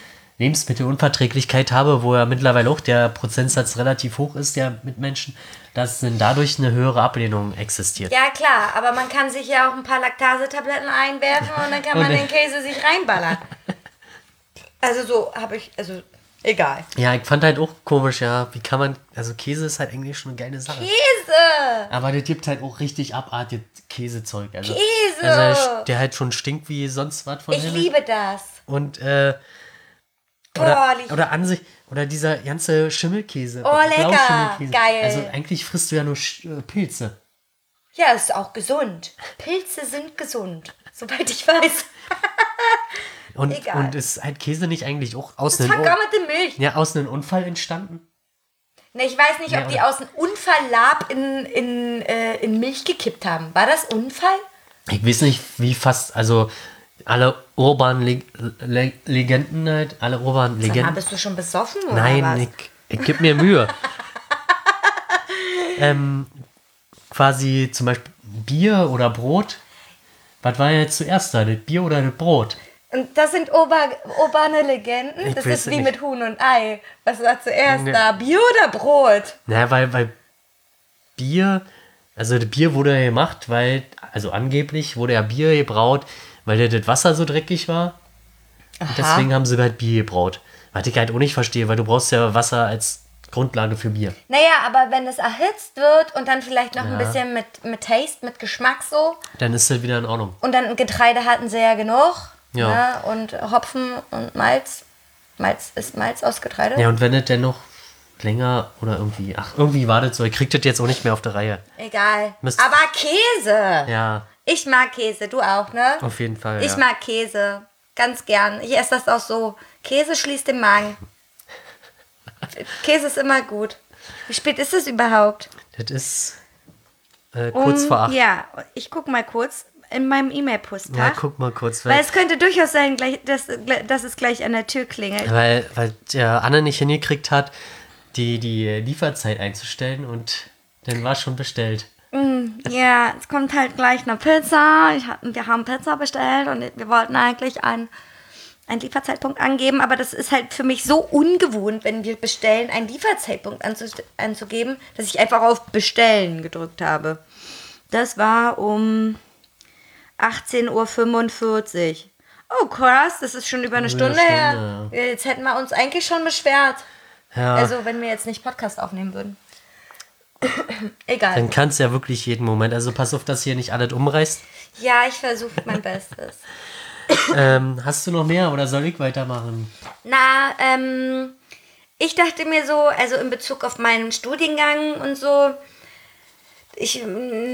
Lebensmittelunverträglichkeit habe, wo ja mittlerweile auch der Prozentsatz relativ hoch ist, der mit Menschen, dass dann dadurch eine höhere Ablehnung existiert. Ja klar, aber man kann sich ja auch ein paar Laktasetabletten einwerfen und dann kann man den Käse sich reinballern. Also so habe ich, also egal. Ja, ich fand halt auch komisch, ja, wie kann man, also Käse ist halt eigentlich schon eine geile Sache. Käse! Aber das gibt halt auch richtig abartig Käsezeug. Also, Käse! Also der halt schon stinkt wie sonst was von Ich Himmel. liebe das. Und äh, oder, lieb- oder an sich, oder dieser ganze Schimmelkäse. Oh, lecker. Geil. Also eigentlich frisst du ja nur Sch äh, Pilze. Ja, ist auch gesund. Pilze sind gesund, soweit ich weiß. Und, Egal. und ist halt Käse nicht eigentlich auch aus einem, Vergammelte Milch. ja, aus einem Unfall entstanden? Ne, ich weiß nicht, Ja, ob die aus einem Unfalllab in, in, äh, in Milch gekippt haben. War das Unfall? Ich weiß nicht, wie fast, also alle urbanen Le Le Legenden halt, alle urbanen mal, Legenden. bist du schon besoffen oder Nein, was? ich, ich gebe mir Mühe. ähm, quasi zum Beispiel Bier oder Brot. Was war jetzt zuerst da, das Bier oder das Brot? Und das sind Ober urbane Legenden. Ich das ist wie nicht. mit Huhn und Ei. Was war zuerst Ne. da? Bier oder Brot? Naja, weil, weil Bier, also das Bier wurde ja gemacht, weil, also angeblich wurde ja Bier gebraut, weil ja das Wasser so dreckig war. Und deswegen haben sie halt Bier gebraut. Was ich halt auch nicht verstehe, weil du brauchst ja Wasser als Grundlage für Bier. Naja, aber wenn es erhitzt wird und dann vielleicht noch ein Ja. bisschen mit, mit Taste, mit Geschmack so. Dann ist das wieder in Ordnung. Und dann Getreide hatten sie ja genug. Ja. Ne? Und Hopfen und Malz. Malz ist Malz aus Getreide? Ja, und wenn es denn noch länger oder irgendwie, ach, irgendwie war das so, ihr kriegt das jetzt auch nicht mehr auf der Reihe. Egal. Müsst- Aber Käse. Ja, Ich mag Käse, du auch, ne? auf jeden Fall. Ich ja. mag Käse. Ganz gern. Ich esse das auch so. Käse schließt den Magen. Käse ist immer gut. Wie spät ist es überhaupt? Das ist äh, kurz Um- vor acht. Ja, ich guck mal kurz in meinem E-Mail-Postfach. Ja, guck mal kurz, weil weil, es könnte durchaus sein, gleich, dass, dass es gleich an der Tür klingelt. weil, weil der Anne nicht hingekriegt hat, die, die Lieferzeit einzustellen und dann war schon bestellt. Ja, es kommt halt gleich eine Pizza. Ich, wir haben Pizza bestellt und wir wollten eigentlich einen, einen Lieferzeitpunkt angeben, aber das ist halt für mich so ungewohnt, wenn wir bestellen, einen Lieferzeitpunkt anzu, anzugeben, dass ich einfach auf Bestellen gedrückt habe. Das war um 18.45 Uhr. Oh krass, das ist schon über eine Über eine Stunde, her. Stunde, Jetzt hätten wir uns eigentlich schon beschwert. Ja, Also, wenn wir jetzt nicht Podcast aufnehmen würden. Egal. dann kannst du ja wirklich jeden Moment. Also pass auf, dass hier nicht alles umreißt. Ja, ich versuche mein Bestes. ähm, hast du noch mehr oder soll ich weitermachen? Na, ähm, ich dachte mir so, also in Bezug auf meinen Studiengang und so, ich,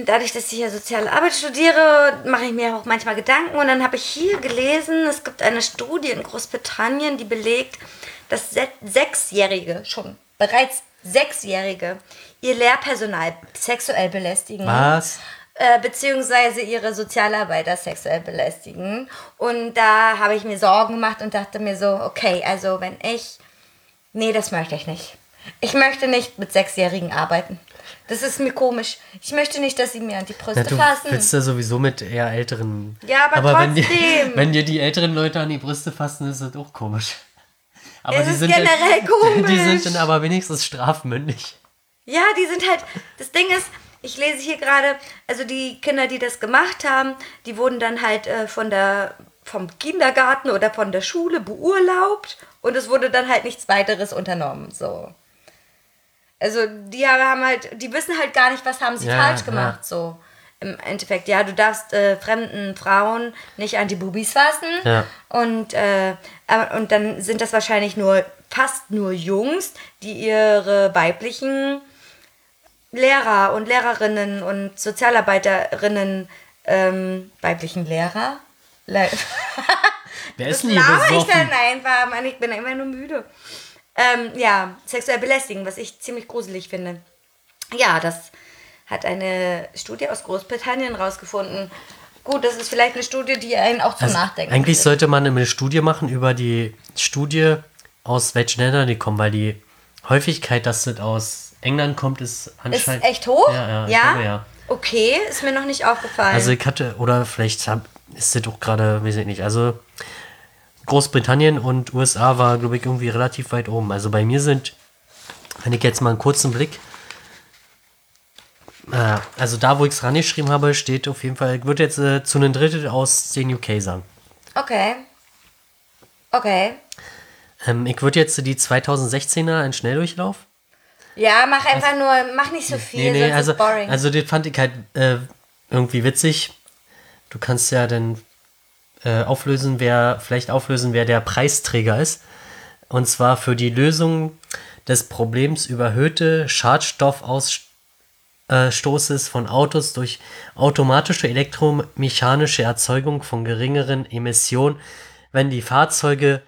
dadurch, dass ich ja soziale Arbeit studiere, mache ich mir auch manchmal Gedanken. Und dann habe ich hier gelesen, es gibt eine Studie in Großbritannien, die belegt, dass Se Sechsjährige, schon bereits Sechsjährige, ihr Lehrpersonal sexuell belästigen Was? äh, beziehungsweise ihre Sozialarbeiter sexuell belästigen. Und da habe ich mir Sorgen gemacht und dachte mir so, okay, also wenn ich, nee, das möchte ich nicht. Ich möchte nicht mit Sechsjährigen arbeiten. Das ist mir komisch. Ich möchte nicht, dass sie mir an die Brüste Na, du fassen. willst ja sowieso mit eher älteren. Ja, aber Wenn dir, trotzdem. wenn dir die älteren Leute an die Brüste fassen, ist das auch komisch. Aber Es die ist sind generell dann, komisch. Die sind dann aber wenigstens strafmündig. Ja, die sind halt. Das Ding ist, ich lese hier gerade, also die Kinder, die das gemacht haben, die wurden dann halt äh, von der vom Kindergarten oder von der Schule beurlaubt und es wurde dann halt nichts weiteres unternommen. So. Also die haben halt, die wissen halt gar nicht, was haben sie Ja, falsch ja. gemacht. So im Endeffekt, ja, du darfst äh, fremden Frauen nicht an die Bubis fassen. Ja. Und, äh, und dann sind das wahrscheinlich nur fast nur Jungs, die ihre weiblichen Lehrer und Lehrerinnen und Sozialarbeiterinnen, ähm, weiblichen Lehrer? Le Wer ist denn hier ich dann einfach, Mann, ich bin immer nur müde. Ähm, ja, sexuell belästigen, was ich ziemlich gruselig finde. Ja, das hat eine Studie aus Großbritannien rausgefunden. Gut, das ist vielleicht eine Studie, die einen auch zum Also, Nachdenken eigentlich bringt. sollte man eine Studie machen über die Studie, aus welchen Ländern die kommen, weil die Häufigkeit, dass das aus England kommt, ist Ist anscheinend. echt hoch? Ja, ja, ja? glaube, ja. Okay, ist mir noch nicht aufgefallen. Also ich hatte, oder vielleicht hab, ist das auch gerade, weiß ich nicht, also Großbritannien und USA war, glaube ich, irgendwie relativ weit oben. Also bei mir sind, wenn ich jetzt mal einen kurzen Blick, äh, also da, wo ich es rangeschrieben habe, steht auf jeden Fall, ich würde jetzt äh, zu einem Drittel aus den UK sagen. okay. Okay. Ähm, ich würde jetzt die 2016er in Schnelldurchlauf. Ja, mach einfach nur, mach nicht so viel, Nee, nee, also, boring. also das fand ich halt äh, irgendwie witzig. Du kannst ja dann äh, auflösen, wer, vielleicht auflösen, wer der Preisträger ist. Und zwar für die Lösung des Problems überhöhte Schadstoffausstoßes von Autos durch automatische elektromechanische Erzeugung von geringeren Emissionen, wenn die Fahrzeuge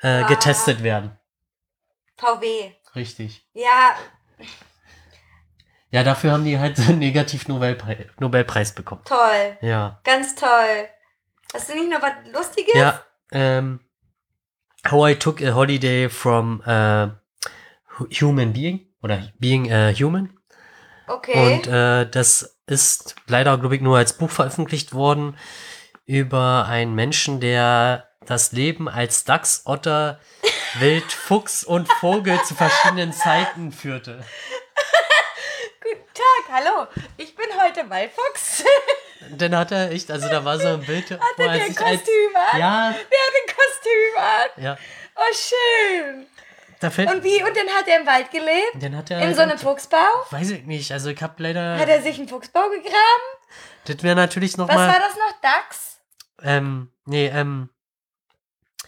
äh, getestet werden. VW. Richtig. Ja, Ja, dafür haben die halt einen Negativ-Nobelpreis Nobelpreis bekommen. toll. Ja. Ganz toll. Hast du nicht noch was Lustiges? Ja, ähm, How I Took a Holiday from äh, Hu- Human Being oder Being a Human. Okay. Und äh, das ist leider, glaube ich, nur als Buch veröffentlicht worden über einen Menschen, der das Leben als Dachs, Otter, Wild, Fuchs und Vogel zu verschiedenen Zeiten führte. Guten Tag, hallo. Ich bin heute mal Fuchs. Dann hat er echt, also da war so ein Bild, Hat wo er er der als, Kostüm an? ja, Der hat ein Kostüm an. ja, Oh, schön. Und wie? Und dann hat er im Wald gelebt? dann hat er, In so einem Fuchsbau? weiß ich nicht, also ich hab leider, Hat er sich einen Fuchsbau gegraben? das wäre natürlich Was nochmal, war das noch? Dachs? ähm, nee, ähm,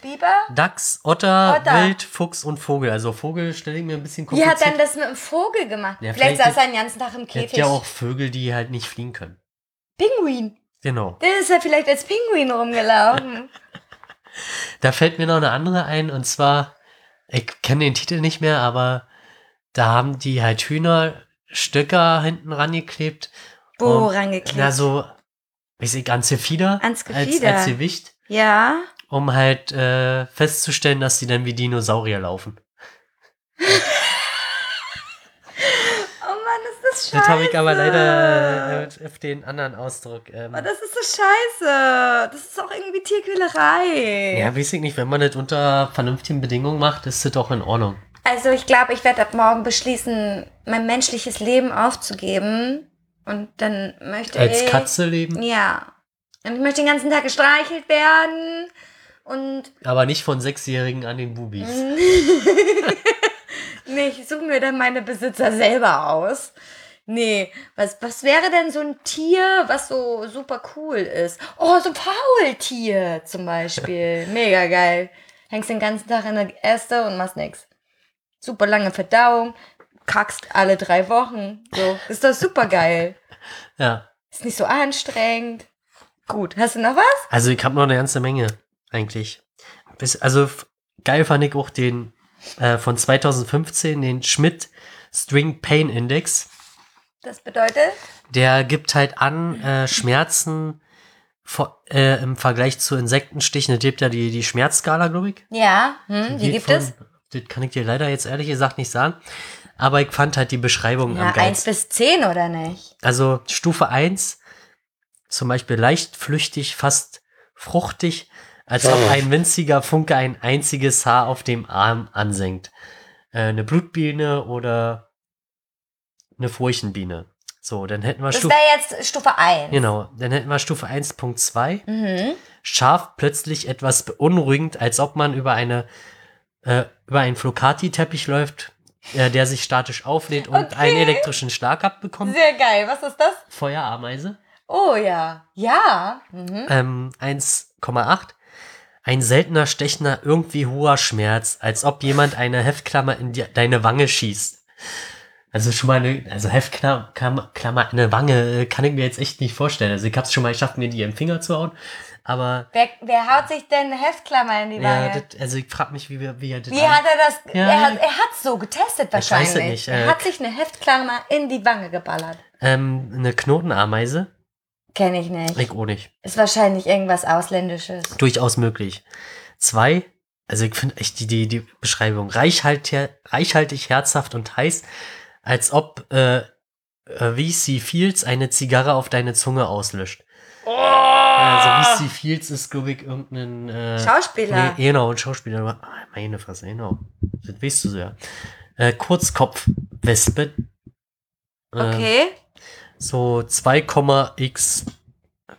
Biber? Dachs, Otter, Otter. Wild, Fuchs und Vogel. Also Vogel stelle ich mir ein bisschen Wie hat kompliziert. dann das mit dem Vogel gemacht? Ja, vielleicht vielleicht saß er den ganzen Tag im Es Käfig. gibt ja auch Vögel, die halt nicht fliegen können. Pinguin. Genau. Der ist ja vielleicht als Pinguin rumgelaufen. Da fällt mir noch eine andere ein und zwar, ich kenne den Titel nicht mehr, aber da haben die halt Hühnerstöcker hinten rangeklebt. Wo rangeklebt? Na, so, weiß ich, ans Gefieder. Ans Als, Gefieder. als Gewicht, ja. Um halt äh, festzustellen, dass die dann wie Dinosaurier laufen. Oh Mann, ist das scheiße. Das habe ich aber leider äh, auf den anderen Ausdruck. Ähm, Oh, das ist so scheiße. Das ist auch irgendwie Tierquälerei. ja, weiß ich nicht, wenn man das unter vernünftigen Bedingungen macht, ist das auch in Ordnung. Also ich glaube, ich werde ab morgen beschließen, mein menschliches Leben aufzugeben. Und dann möchte Als ich... Katze leben, Ja. Und ich möchte den ganzen Tag gestreichelt werden. Und aber nicht von Sechsjährigen an den Bubis. Nee, ich suche mir dann meine Besitzer selber aus. Nee, was, was wäre denn so ein Tier, was so super cool ist? Oh, so ein Faultier zum Beispiel. Mega geil. Hängst den ganzen Tag in der Äste und machst nix. Super lange Verdauung. Kackst alle drei Wochen. So, ist doch super geil. Ja. Ist nicht so anstrengend. Gut, hast du noch was? Also ich habe noch eine ganze Menge, eigentlich. Bis, also geil fand ich auch den äh, von 2015, den Schmidt String Pain Index. Das bedeutet? Der gibt halt an, äh, Schmerzen vor, äh, im Vergleich zu Insektenstichen. Es gibt ja die, die Schmerzskala, glaube ich. Ja, hm, die Geht gibt von- es. Das kann ich dir leider jetzt ehrlich gesagt nicht sagen. Aber ich fand halt die Beschreibung Ja, am geilsten. bis zehn oder nicht? Also Stufe 1, zum Beispiel leicht flüchtig, fast fruchtig, als ob ein winziger Funke ein einziges Haar auf dem Arm ansenkt. Äh, eine Blutbiene oder eine Furchenbiene. So, dann hätten wir Das Stufe. wäre jetzt Stufe 1. Genau, dann hätten wir Stufe 1.2. Mhm. Scharf, plötzlich etwas beunruhigend, als ob man über eine äh, über einen Flocati-Teppich läuft, äh, der sich statisch auflädt und Okay. einen elektrischen Schlag abbekommt. Sehr geil. Was ist das? Feuerameise. Oh ja. Ja. Mhm. Ähm, 1,8. Ein seltener, stechender, irgendwie hoher Schmerz, als ob jemand eine Heftklammer in die, deine Wange schießt. Also schon mal eine, also Heftklammer Klammer in eine Wange äh, kann ich mir jetzt echt nicht vorstellen. Also ich hab's schon mal geschafft, mir die im Finger zu hauen. Aber Wer, wer haut sich denn eine Heftklammer in die ja, Wange? das, also ich frag mich, wie, wir- wie er das Wie hat er das? Ja. er hat er hat's so getestet weiß es wahrscheinlich. nicht, er äh, hat sich eine Heftklammer in die Wange geballert. ähm, eine Knotenameise? Kenne ich nicht. Ich auch nicht. Ist wahrscheinlich irgendwas Ausländisches. Durchaus möglich. Zwei, also ich finde echt die, die, die Beschreibung reichhaltig, reichhaltig, herzhaft und heiß, als ob äh, äh, VC Fields eine Zigarre auf deine Zunge auslöscht. Also VC Fields ist, glaube ich, irgendein äh, Schauspieler. Nee, genau, ein Schauspieler. Meine Fresse, genau. Das weißt du so, ja. Äh, Kurzkopfwespe. Äh, Okay. So 2,x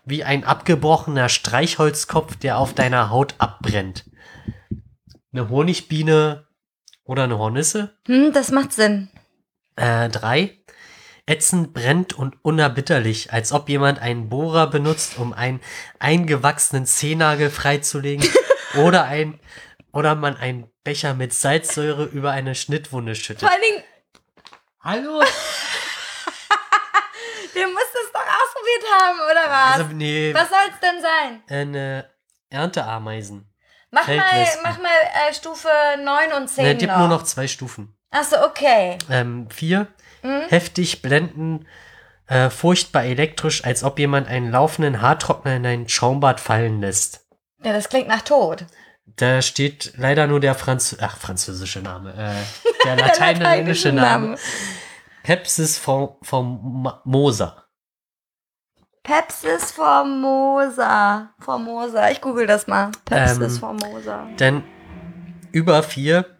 wie ein abgebrochener Streichholzkopf, der auf deiner Haut abbrennt. Eine Honigbiene oder eine Hornisse. Hm, das macht Sinn. Äh, drei. Ätzend, brennt und unerbitterlich, als ob jemand einen Bohrer benutzt, um einen eingewachsenen Zehennagel freizulegen. oder ein, oder man einen Becher mit Salzsäure über eine Schnittwunde schüttet. Vor allen Dingen, Hallo? der muss das doch ausprobiert haben, oder was? Also, nee, was soll's denn sein? eine Ernteameisen. Mach mal, mach mal äh, Stufe 9 und 10 Ne, gibt nur noch zwei Stufen. Achso, okay. Ähm, vier. Mhm. Heftig, blenden, äh, furchtbar elektrisch, als ob jemand einen laufenden Haartrockner in ein Schaumbad fallen lässt. Ja, das klingt nach Tod. Da steht leider nur der Franz ach, französische Name, äh, der lateinische Name. Pepsis form formosa. Pepsis formosa. Formosa. Ich google das mal. Pepsis Ähm, formosa. Denn über vier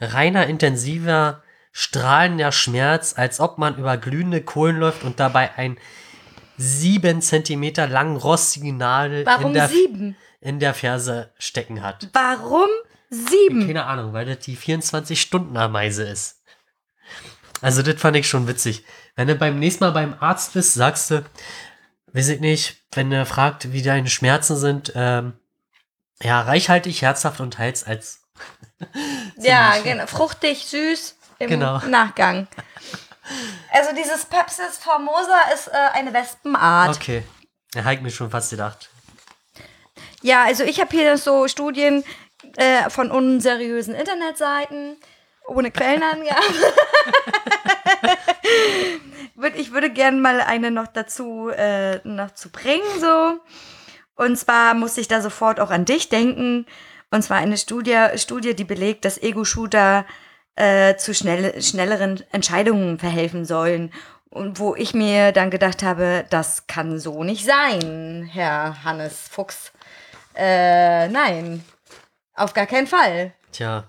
reiner, intensiver, strahlender Schmerz, als ob man über glühende Kohlen läuft und dabei einen sieben Zentimeter langen rostigen Nadel in Warum der, sieben? in der Ferse stecken hat. Warum sieben? Keine Ahnung, weil das die 24-Stunden-Ameise ist. Also das fand ich schon witzig. Wenn du beim nächsten Mal beim Arzt bist, sagst du, weiß ich nicht, wenn er fragt, wie deine Schmerzen sind, ähm, ja, reichhaltig, herzhaft und heiz als Ja, genau. Fruchtig, süß im Genau. Nachgang. Also dieses Pepsis formosa ist äh, eine Wespenart. Okay. Da habe ich mir schon fast gedacht. Ja, also ich habe hier so Studien äh, von unseriösen Internetseiten ohne Quellenangabe. Würd- ich würde gerne mal eine noch dazu äh, noch zu bringen so. Und zwar muss ich da sofort auch an dich denken. Und zwar eine Studie, Studie die belegt, dass Ego-Shooter äh, zu schnell, schnelleren Entscheidungen verhelfen sollen. Und wo ich mir dann gedacht habe, das kann so nicht sein, Herr Hannes Fuchs. Äh, nein. Auf gar keinen Fall. Tja,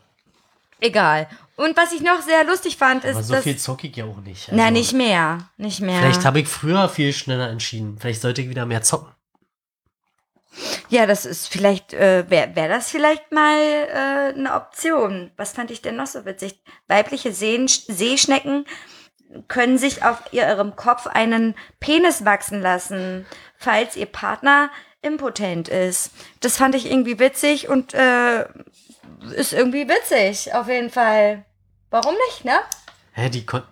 Egal. Und was ich noch sehr lustig fand, ist, aber so dass. viel zocke ich ja auch nicht. na, Also, nicht mehr. Nicht mehr. Vielleicht habe ich früher viel schneller entschieden. Vielleicht sollte ich wieder mehr zocken. Ja, das ist vielleicht, äh, wäre wär das vielleicht mal äh, eine Option. Was fand ich denn noch so witzig? Weibliche Seen, Seeschnecken können sich auf ihrem Kopf einen Penis wachsen lassen, falls ihr Partner impotent ist. Das fand ich irgendwie witzig und äh, ist irgendwie witzig, auf jeden Fall. Warum nicht, ne? Hä, die konnten.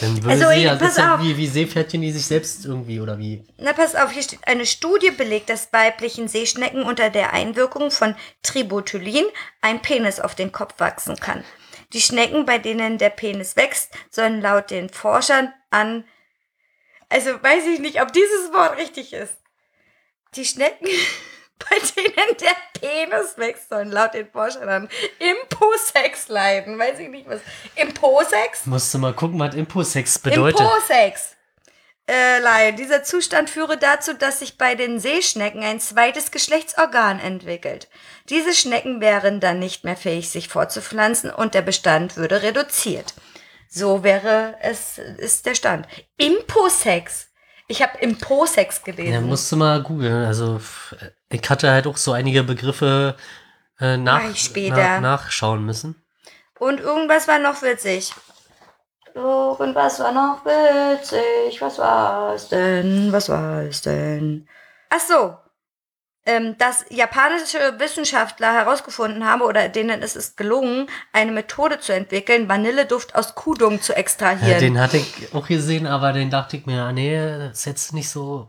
Dann würde Also, sie ja, das ist ja wie, wie Seepferdchen, die sich selbst irgendwie, oder wie? Na, pass auf, hier steht, eine Studie belegt, dass weiblichen Seeschnecken unter der Einwirkung von Tributylin ein Penis auf den Kopf wachsen kann. Die Schnecken, bei denen der Penis wächst, sollen laut den Forschern an, also weiß ich nicht, ob dieses Wort richtig ist. Die Schnecken, bei denen der Penis wächst, sollen laut den Forschern Imposex leiden. Weiß ich nicht was. Imposex? Musst du mal gucken, was Imposex bedeutet. Imposex. Äh, Laien. Dieser Zustand führe dazu, dass sich bei den Seeschnecken ein zweites Geschlechtsorgan entwickelt. Diese Schnecken wären dann nicht mehr fähig, sich fortzupflanzen und der Bestand würde reduziert. So wäre es, ist der Stand. Imposex. Ich habe Imposex gelesen. Ja, musst du mal googeln. Also, f- ich hatte halt auch so einige Begriffe äh, nach, Mach ich später. na, nachschauen müssen. Und irgendwas war noch witzig. Irgendwas war noch witzig. Was war es denn? Was war es denn? Ach so. Ähm, dass japanische Wissenschaftler herausgefunden haben oder denen ist es gelungen, eine Methode zu entwickeln, Vanilleduft aus Kudung zu Ja, extrahieren. den hatte ich auch gesehen, aber den dachte ich mir, ah, nee, das ist jetzt nicht so.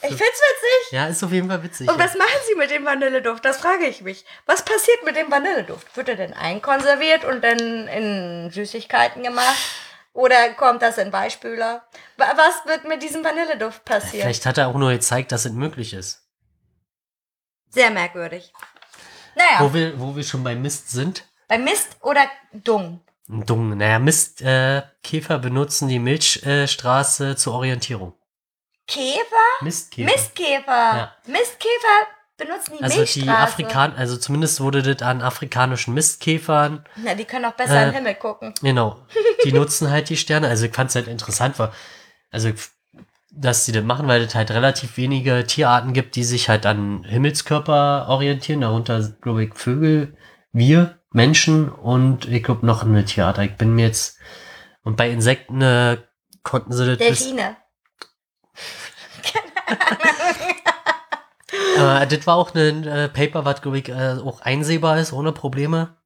Ich find's witzig. Ja, ist auf jeden Fall witzig. Und ja. was machen sie mit dem Vanilleduft? Das frage ich mich. Was passiert mit dem Vanilleduft? Wird er denn einkonserviert und dann in Süßigkeiten gemacht? Oder kommt das in Beispieler? Wa- Was wird mit diesem Vanilleduft passieren? Vielleicht hat er auch nur gezeigt, dass es möglich ist. Sehr merkwürdig. Naja, Wo, wir, wo wir schon bei Mist sind. bei Mist oder Dung? Dung. Naja, Mistkäfer äh, Käfer benutzen die Milchstraße zur Orientierung. Käfer? Mistkäfer. Mistkäfer. Ja. Mistkäfer benutzen die Also Milchstraße. die Afrikaner, also zumindest wurde das an afrikanischen Mistkäfern, Na, die können auch besser in Äh, den Himmel gucken. genau, die nutzen halt die Sterne. Also ich fand es halt interessant, war, also dass sie das machen, weil es halt relativ wenige Tierarten gibt, die sich halt an Himmelskörper orientieren. Darunter, glaube ich, Vögel, wir, Menschen und ich glaube noch eine Tierart. Ich bin mir jetzt und bei Insekten äh, konnten sie das Delfine. Äh, das war auch ein äh, Paper, was, glaube ich, äh, auch einsehbar ist, ohne Probleme.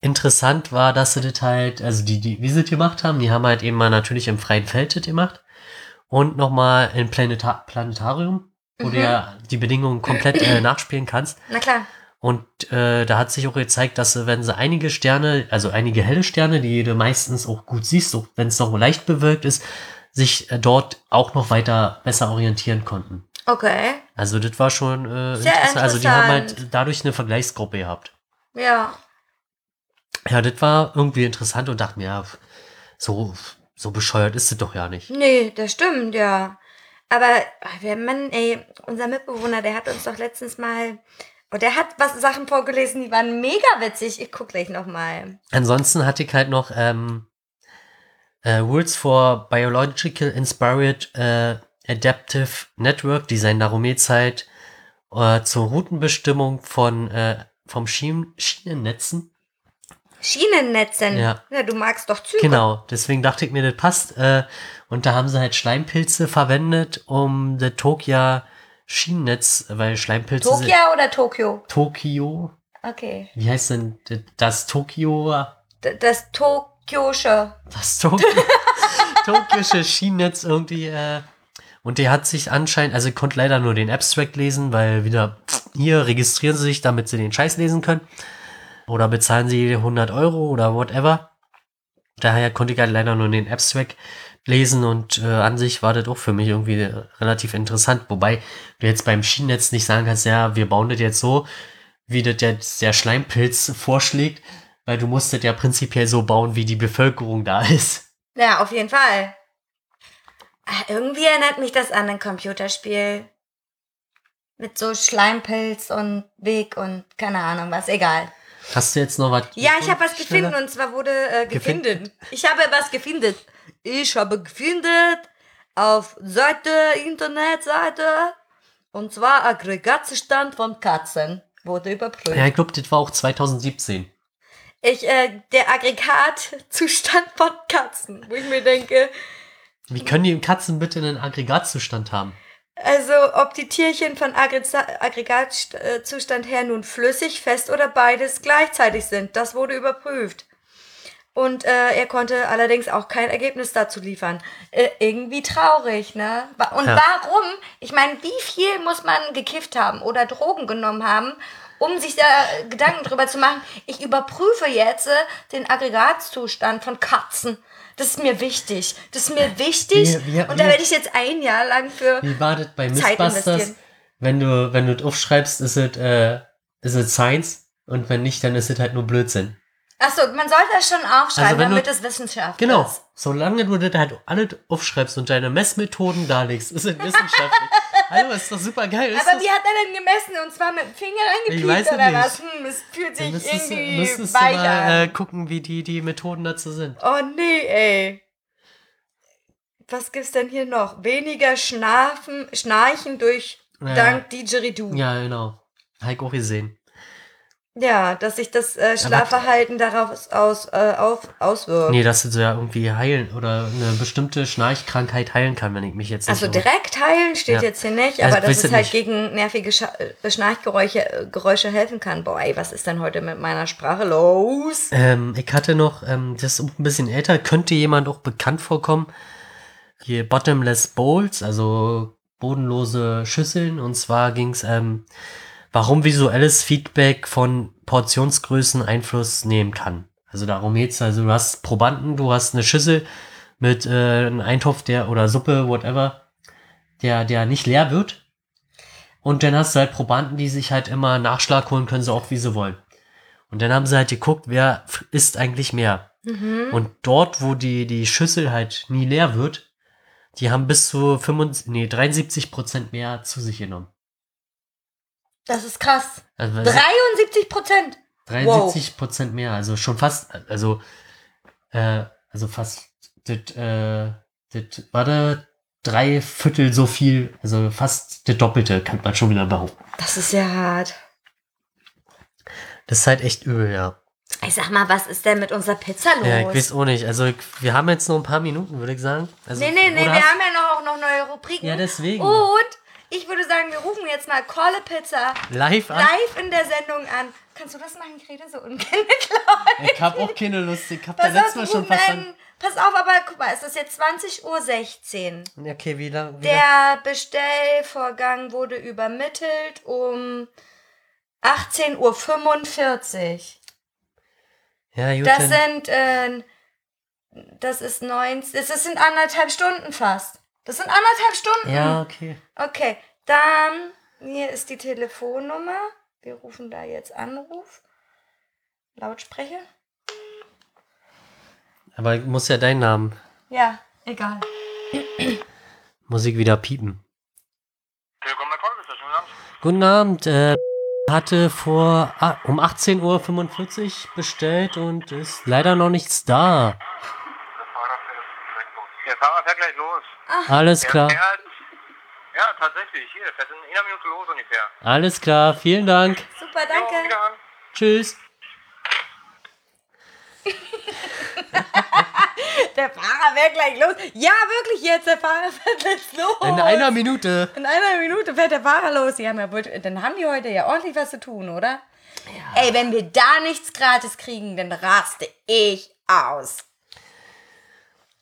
Interessant war, dass sie das halt, also die, die, wie sie das gemacht haben, die haben halt eben mal natürlich im freien Feld das gemacht und nochmal im Planeta Planetarium, wo Mhm. du ja die Bedingungen komplett äh, nachspielen kannst. Na klar. Und äh, da hat sich auch gezeigt, dass sie, wenn sie einige Sterne, also einige helle Sterne, die du meistens auch gut siehst, auch wenn es noch leicht bewölkt ist, sich äh, dort auch noch weiter besser orientieren konnten. Okay. Also das war schon äh, Sehr interessant. Also die haben interessant. halt dadurch eine Vergleichsgruppe gehabt. Ja. Ja, das war irgendwie interessant und dachte mir, ja, so, so bescheuert ist es doch ja nicht. Nee, das stimmt, ja. Aber, ach, wer Mann, ey, unser Mitbewohner, der hat uns doch letztens mal, oh, der hat was Sachen vorgelesen, die waren mega witzig. Ich guck gleich nochmal. Ansonsten hatte ich halt noch ähm, äh, Rules for Biological Inspired äh, Adaptive Network, die seine Naromezeit äh, zur Routenbestimmung von äh, vom Schien Schienennetzen. Schienennetzen. Ja. ja, du magst doch Züge. Genau, deswegen dachte ich mir, das passt. Äh, und da haben sie halt Schleimpilze verwendet, um das Tokia Schienennetz, weil Schleimpilze Tokia oder Tokio? Tokio. Okay. Wie heißt denn das- das Tokio? Tokiosche. Das Tokio, Tokiosche Schienennetz irgendwie. Äh, und der hat sich anscheinend, also konnte leider nur den Abstract lesen, weil wieder hier registrieren sie sich, damit sie den Scheiß lesen können. Oder bezahlen sie 100 Euro oder whatever. Daher konnte ich halt leider nur den Abstract lesen und äh, an sich war das auch für mich irgendwie äh, relativ interessant. Wobei du jetzt beim Schienennetz nicht sagen kannst, ja, wir bauen das jetzt so, wie das jetzt der Schleimpilz vorschlägt, weil du musst das ja prinzipiell so bauen, wie die Bevölkerung da ist. Ja, auf jeden Fall. Ah, Irgendwie erinnert mich das an ein Computerspiel. Mit so Schleimpilz und Weg und keine Ahnung was, egal. Hast du jetzt noch was? Ja, ich habe was gefunden und zwar wurde äh, gefunden. Ich habe was gefunden. Ich habe gefunden auf Seite, Internetseite und zwar Aggregatzustand von Katzen wurde überprüft. Ja, ich glaube, das war auch 2017. Ich, äh, der Aggregatzustand von Katzen, wo ich mir denke, Wie können die Katzen bitte einen Aggregatzustand haben? also ob die Tierchen von Aggregatzustand her nun flüssig, fest oder beides gleichzeitig sind, das wurde überprüft. Und äh, er konnte allerdings auch kein Ergebnis dazu liefern. Äh, irgendwie traurig, ne? Und Ja. warum? Ich meine, wie viel muss man gekifft haben oder Drogen genommen haben, um sich da äh, Gedanken drüber zu machen? Ich überprüfe jetzt äh, den Aggregatzustand von Katzen. Das ist mir wichtig. Das ist mir wichtig. Wie- wie- und da werde ich jetzt ein Jahr lang für. Wie war das bei Mythbusters? Wenn du, wenn du aufschreibst, ist es, äh, ist es Science und wenn nicht, dann ist es halt nur Blödsinn. Achso, man sollte das schon aufschreiben, Also wenn du- damit es Wissenschaft Genau. ist. Solange du das halt alles aufschreibst und deine Messmethoden darlegst, ist es wissenschaftlich. Hallo, ist doch super geil. Ist Aber wie hat er denn gemessen? Und zwar mit dem Finger es oder nicht. was? Hm, es fühlt sich müsstest, du- irgendwie müsstest du weich mal äh, gucken, wie die, die Methoden dazu sind. Oh nee, ey. Was gibt's denn hier noch? Weniger Schnarfen, Schnarchen durch Ja. dank Didgeridoo. Ja. Ja, genau. Habe ich auch gesehen. Dass sich das äh, Schlafverhalten darauf aus, äh, auf, auswirkt. Nee, dass es so ja irgendwie heilen oder eine bestimmte Schnarchkrankheit heilen kann, wenn ich mich jetzt nicht Also direkt heilen steht Ja. jetzt hier nicht, Also, aber dass weiß es halt nicht. gegen nervige Scha äh, Schnarchgeräusche äh, Geräusche helfen kann. Boah, ey, was ist denn heute mit meiner Sprache los? Ähm, ich hatte noch, ähm, das ist ein bisschen älter, könnte jemand auch bekannt vorkommen. Hier Bottomless Bowls, also bodenlose Schüsseln. Und zwar ging es, ähm, warum visuelles Feedback von Portionsgrößen Einfluss nehmen kann. Also darum geht's. Also du hast Probanden, du hast eine Schüssel mit äh, einem Eintopf, der oder Suppe, whatever, der, der nicht leer wird. Und dann hast du halt Probanden, die sich halt immer Nachschlag holen können, so oft wie sie wollen. Und dann haben sie halt geguckt, wer isst eigentlich mehr. Mhm. Und dort, wo die, die Schüssel halt nie leer wird, die haben bis zu 75, nee, 73 Prozent mehr zu sich genommen. Das ist krass. Also 73 Prozent. 73 Prozent mehr, also schon fast, also, äh, also fast, das, äh, das war da drei Viertel so viel, also fast das Doppelte, kann man schon wieder behaupten. Das ist ja hart. Das ist halt echt übel, ja. Ich sag mal, was ist denn mit unserer Pizza los? Ja, ich weiß auch nicht. Also, wir haben jetzt noch ein paar Minuten, würde ich sagen. Also, nee, nee, nee, wir haben ja noch, auch noch neue Rubriken. Ja, deswegen. Und ich würde sagen, wir rufen jetzt mal Kolle Pizza Live an. live in der Sendung an. Kannst du das machen? Ich rede so unkennlich laut. Ich habe auch keine Lust. Ich habe da Pass letztes auf, Mal schon verstanden. einen- Pass auf, aber guck mal, es ist jetzt 20.16 Uhr. Okay, wie lange? Der Bestellvorgang wurde übermittelt um 18.45 Uhr. Ja, gut. Das sind äh, Das ist 90. Das sind anderthalb Stunden fast. Das sind anderthalb Stunden. Ja, okay. Okay, dann hier ist die Telefonnummer. Wir rufen da jetzt Anruf. Lautsprecher. Aber muss ja deinen Namen. Ja, egal. Musik wieder piepen. Guten Abend. Äh, hatte vor ah, um 18.45 Uhr bestellt und ist leider noch nichts da. Der Fahrer fährt gleich los. Der Fahrer fährt gleich los. Alles Der klar. fährt, ja, tatsächlich, hier, der fährt in einer Minute los ungefähr. Alles klar. Vielen Dank. Super, Jo, danke. an. Tschüss. Der Fahrer wäre gleich los. Ja, wirklich jetzt, der Fahrer fährt jetzt los. In einer Minute. In einer Minute fährt der Fahrer los. Die haben ja wohl, dann haben die heute ja ordentlich was zu tun, oder? Ey, wenn wir da nichts gratis kriegen, dann raste ich aus.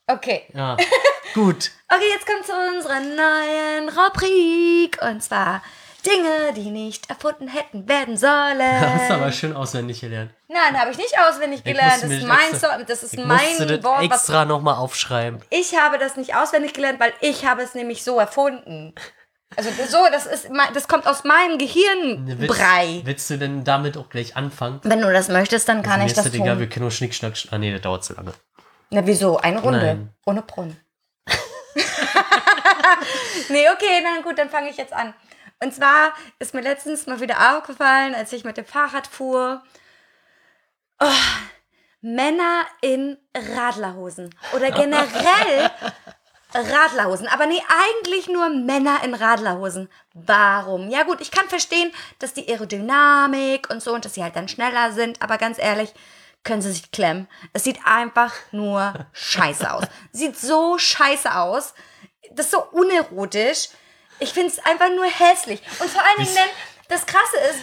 Okay. Ja. Gut. Okay, jetzt kommt zu unserer neuen Rubrik. Und zwar Dinge, die nicht erfunden hätten werden sollen. Hast du aber schön auswendig gelernt. Nein, habe ich nicht auswendig gelernt. Das ist mein, extra- so das ist Ich mein das Wort, extra nochmal aufschreiben. ich habe das nicht auswendig gelernt, weil ich habe es nämlich so erfunden. Also so, das ist, das kommt aus meinem Willst, Gehirnbrei. willst du denn damit auch gleich anfangen? Wenn du das möchtest, dann kann Also ich ist das das egal, tun. wir können nur Schnick, Schnack, Sch- Ah nee, das dauert zu lange. Na wieso? Eine Runde. Nein. Ohne Brunnen. nee, okay, dann gut, dann fange ich jetzt an. Und zwar ist mir letztens mal wieder aufgefallen, als ich mit dem Fahrrad fuhr. Oh, Männer in Radlerhosen. Oder generell Radlerhosen. Aber nee, eigentlich nur Männer in Radlerhosen. Warum? Ja gut, ich kann verstehen, dass die Aerodynamik und so und dass sie halt dann schneller sind. Aber ganz ehrlich, können sie sich klemmen. Es sieht einfach nur scheiße aus. Sieht so scheiße aus. Das ist so unerotisch. Ich finde es einfach nur hässlich. Und vor allen Dingen, denn, das Krasse ist,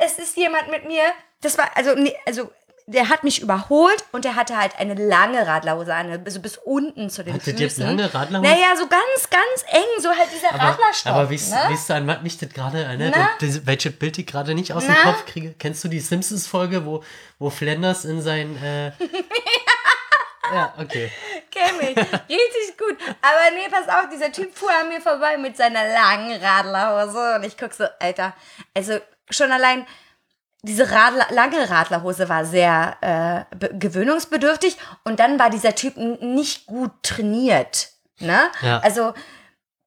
es ist jemand mit mir, das war, also, nee, also, der hat mich überholt und der hatte halt eine lange Radlerhose an, also bis unten zu den Hattet Füßen. jetzt lange Radlerhose? Naja, so ganz, ganz eng, so halt dieser Aber, Radlerstoff. aber wisst, ne? wisst ihr, an was mich das gerade? Das- Welches Bild ich gerade nicht aus dem Na? Kopf kriege? Kennst du die Simpsons-Folge, wo, wo Flanders in sein... Äh, ja, okay. Kenn mich. Richtig gut. Aber nee, pass auf, dieser Typ fuhr an mir vorbei mit seiner langen Radlerhose. Und ich guck so, Alter, also schon allein diese Radler, lange Radlerhose war sehr äh, be- gewöhnungsbedürftig. Und dann war dieser Typ nicht gut trainiert. Ne? Ja. Also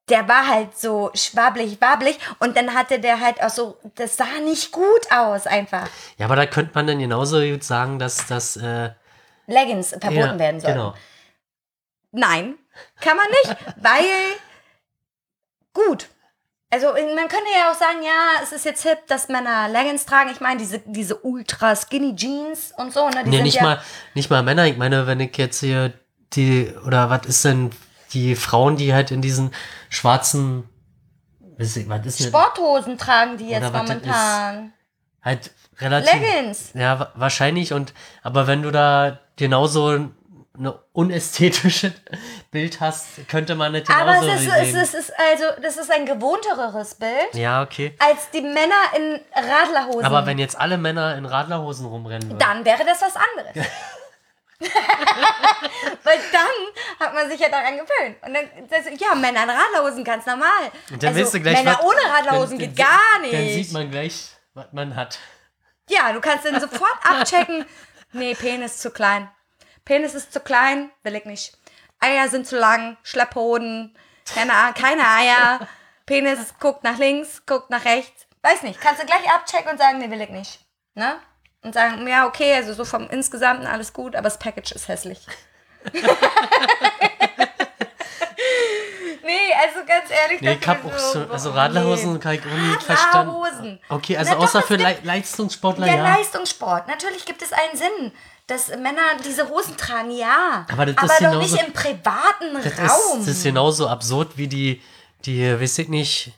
der war halt so schwabbelig, wabbelig. Und dann hatte der halt auch so, das sah nicht gut aus einfach. Ja, aber da könnte man dann genauso gut sagen, dass das... Äh, Leggings verboten ja, werden sollen. Genau. Nein, kann man nicht, weil gut. Also man könnte ja auch sagen, ja, es ist jetzt hip, dass Männer Leggings tragen. Ich meine, diese, diese ultra skinny Jeans und so, ne? Die Nee, nicht, ja, mal, nicht mal Männer. Ich meine, wenn ich jetzt hier die... Oder was ist denn die Frauen, die halt in diesen schwarzen... Was ist, was ist Sporthosen tragen die jetzt momentan. Halt relativ... Leggings. Ja, wa- wahrscheinlich. Und aber wenn du da genauso eine unästhetische Bild hast, könnte man Aber genauso es ist, sehen. es, ist, es ist also, das ist ein gewohntereres Bild ja, okay. als die Männer in Radlerhosen. Aber wenn jetzt alle Männer in Radlerhosen rumrennen würden. dann wäre das was anderes. Weil dann hat man sich ja daran gewöhnt. Und dann, das, ja, Männer in Radlerhosen, ganz normal. Und dann also, weißt du gleich, Männer was- ohne Radlerhosen dann- geht dann- gar nicht. Dann sieht man gleich, was man hat. ja, du kannst dann sofort abchecken. Nee, Penis zu klein. Penis ist zu klein, will ich nicht. Eier sind zu lang, Schlepphoden, keine, keine Eier. Penis guckt nach links, guckt nach rechts. Weiß nicht, kannst du gleich abchecken und sagen, nee, will ich nicht. Ne? Und sagen, ja, okay, also so vom Insgesamten alles gut, aber das Package ist hässlich. nee, also ganz ehrlich. Nee, ich hab auch so, so, also Radlerhosen nee. kann ich auch nicht verstanden. Okay, also Na doch, außer es für gibt- Le Leistungssportler, Ja, ja. Leistungssport. Natürlich gibt es einen Sinn, dass Männer diese Hosen tragen, ja. Aber das ist doch genauso- nicht im privaten Das ist, Raum. das ist genauso absurd wie die, die, weiß ich nicht,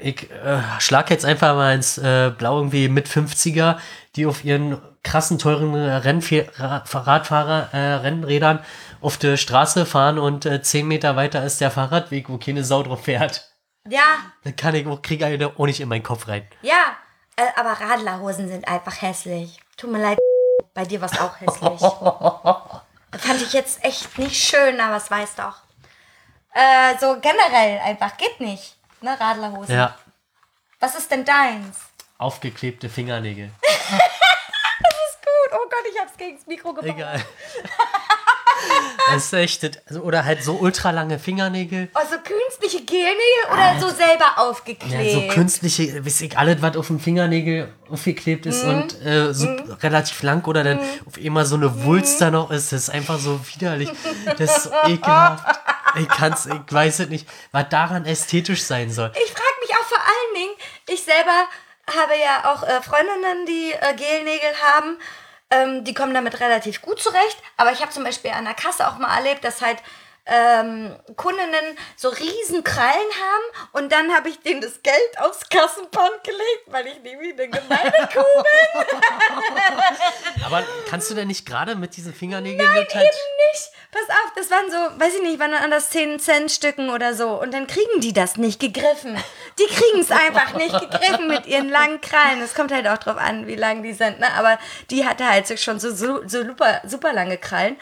ich äh, schlag jetzt einfach mal ins äh, Blau irgendwie mit 50er, die auf ihren krassen, teuren Rennfe- Ra- Radfahrer, äh, Rennrädern auf der Straße fahren und äh, 10 Meter weiter ist der Fahrradweg, wo keine Sau drauf fährt. ja, Da kann ich auch, kriege ich auch nicht in meinen Kopf rein. ja. Äh, aber Radlerhosen sind einfach hässlich. Tut mir leid, bei dir war es auch hässlich. Fand ich jetzt echt nicht schön, aber es weiß doch. Äh, so generell einfach, geht nicht. Ne, Radlerhosen. Ja, Was ist denn deins? aufgeklebte Fingernägel. Gut, oh Gott, ich hab's gegen das Mikro gebracht. Egal. Das ist echt, also, oder halt so ultralange Fingernägel. Oh, so künstliche Gelnägel oder so selber aufgeklebt? Ja, so künstliche, weiß ich, alles, was auf dem Fingernägel aufgeklebt ist Mhm. und äh, so relativ lang oder dann auf immer so eine Wulst da noch ist, das ist einfach so widerlich. Das ist so ekelhaft. Ich kann's, ich weiß es nicht, was daran ästhetisch sein soll. Ich frage mich auch vor allen Dingen, ich selber habe ja auch äh, Freundinnen, die äh, Gelnägel haben. Ähm, die kommen damit relativ gut zurecht. Aber ich habe zum Beispiel an der Kasse auch mal erlebt, dass halt ähm, Kundinnen so riesen Krallen haben und dann habe ich denen das Geld aufs Kassenband gelegt, weil ich nämlich eine gemeine Kuh bin. Aber kannst du denn nicht gerade mit diesen Fingernägeln Nein, halt, eben nicht. Pass auf, das waren so, weiß ich nicht, waren an das 10 Cent Stücken oder so. Und dann kriegen die das nicht gegriffen. Die kriegen es einfach nicht gegriffen mit ihren langen Krallen. Es kommt halt auch drauf an, wie lang die sind, ne? Aber die hatte halt schon so, so, so super, super lange Krallen.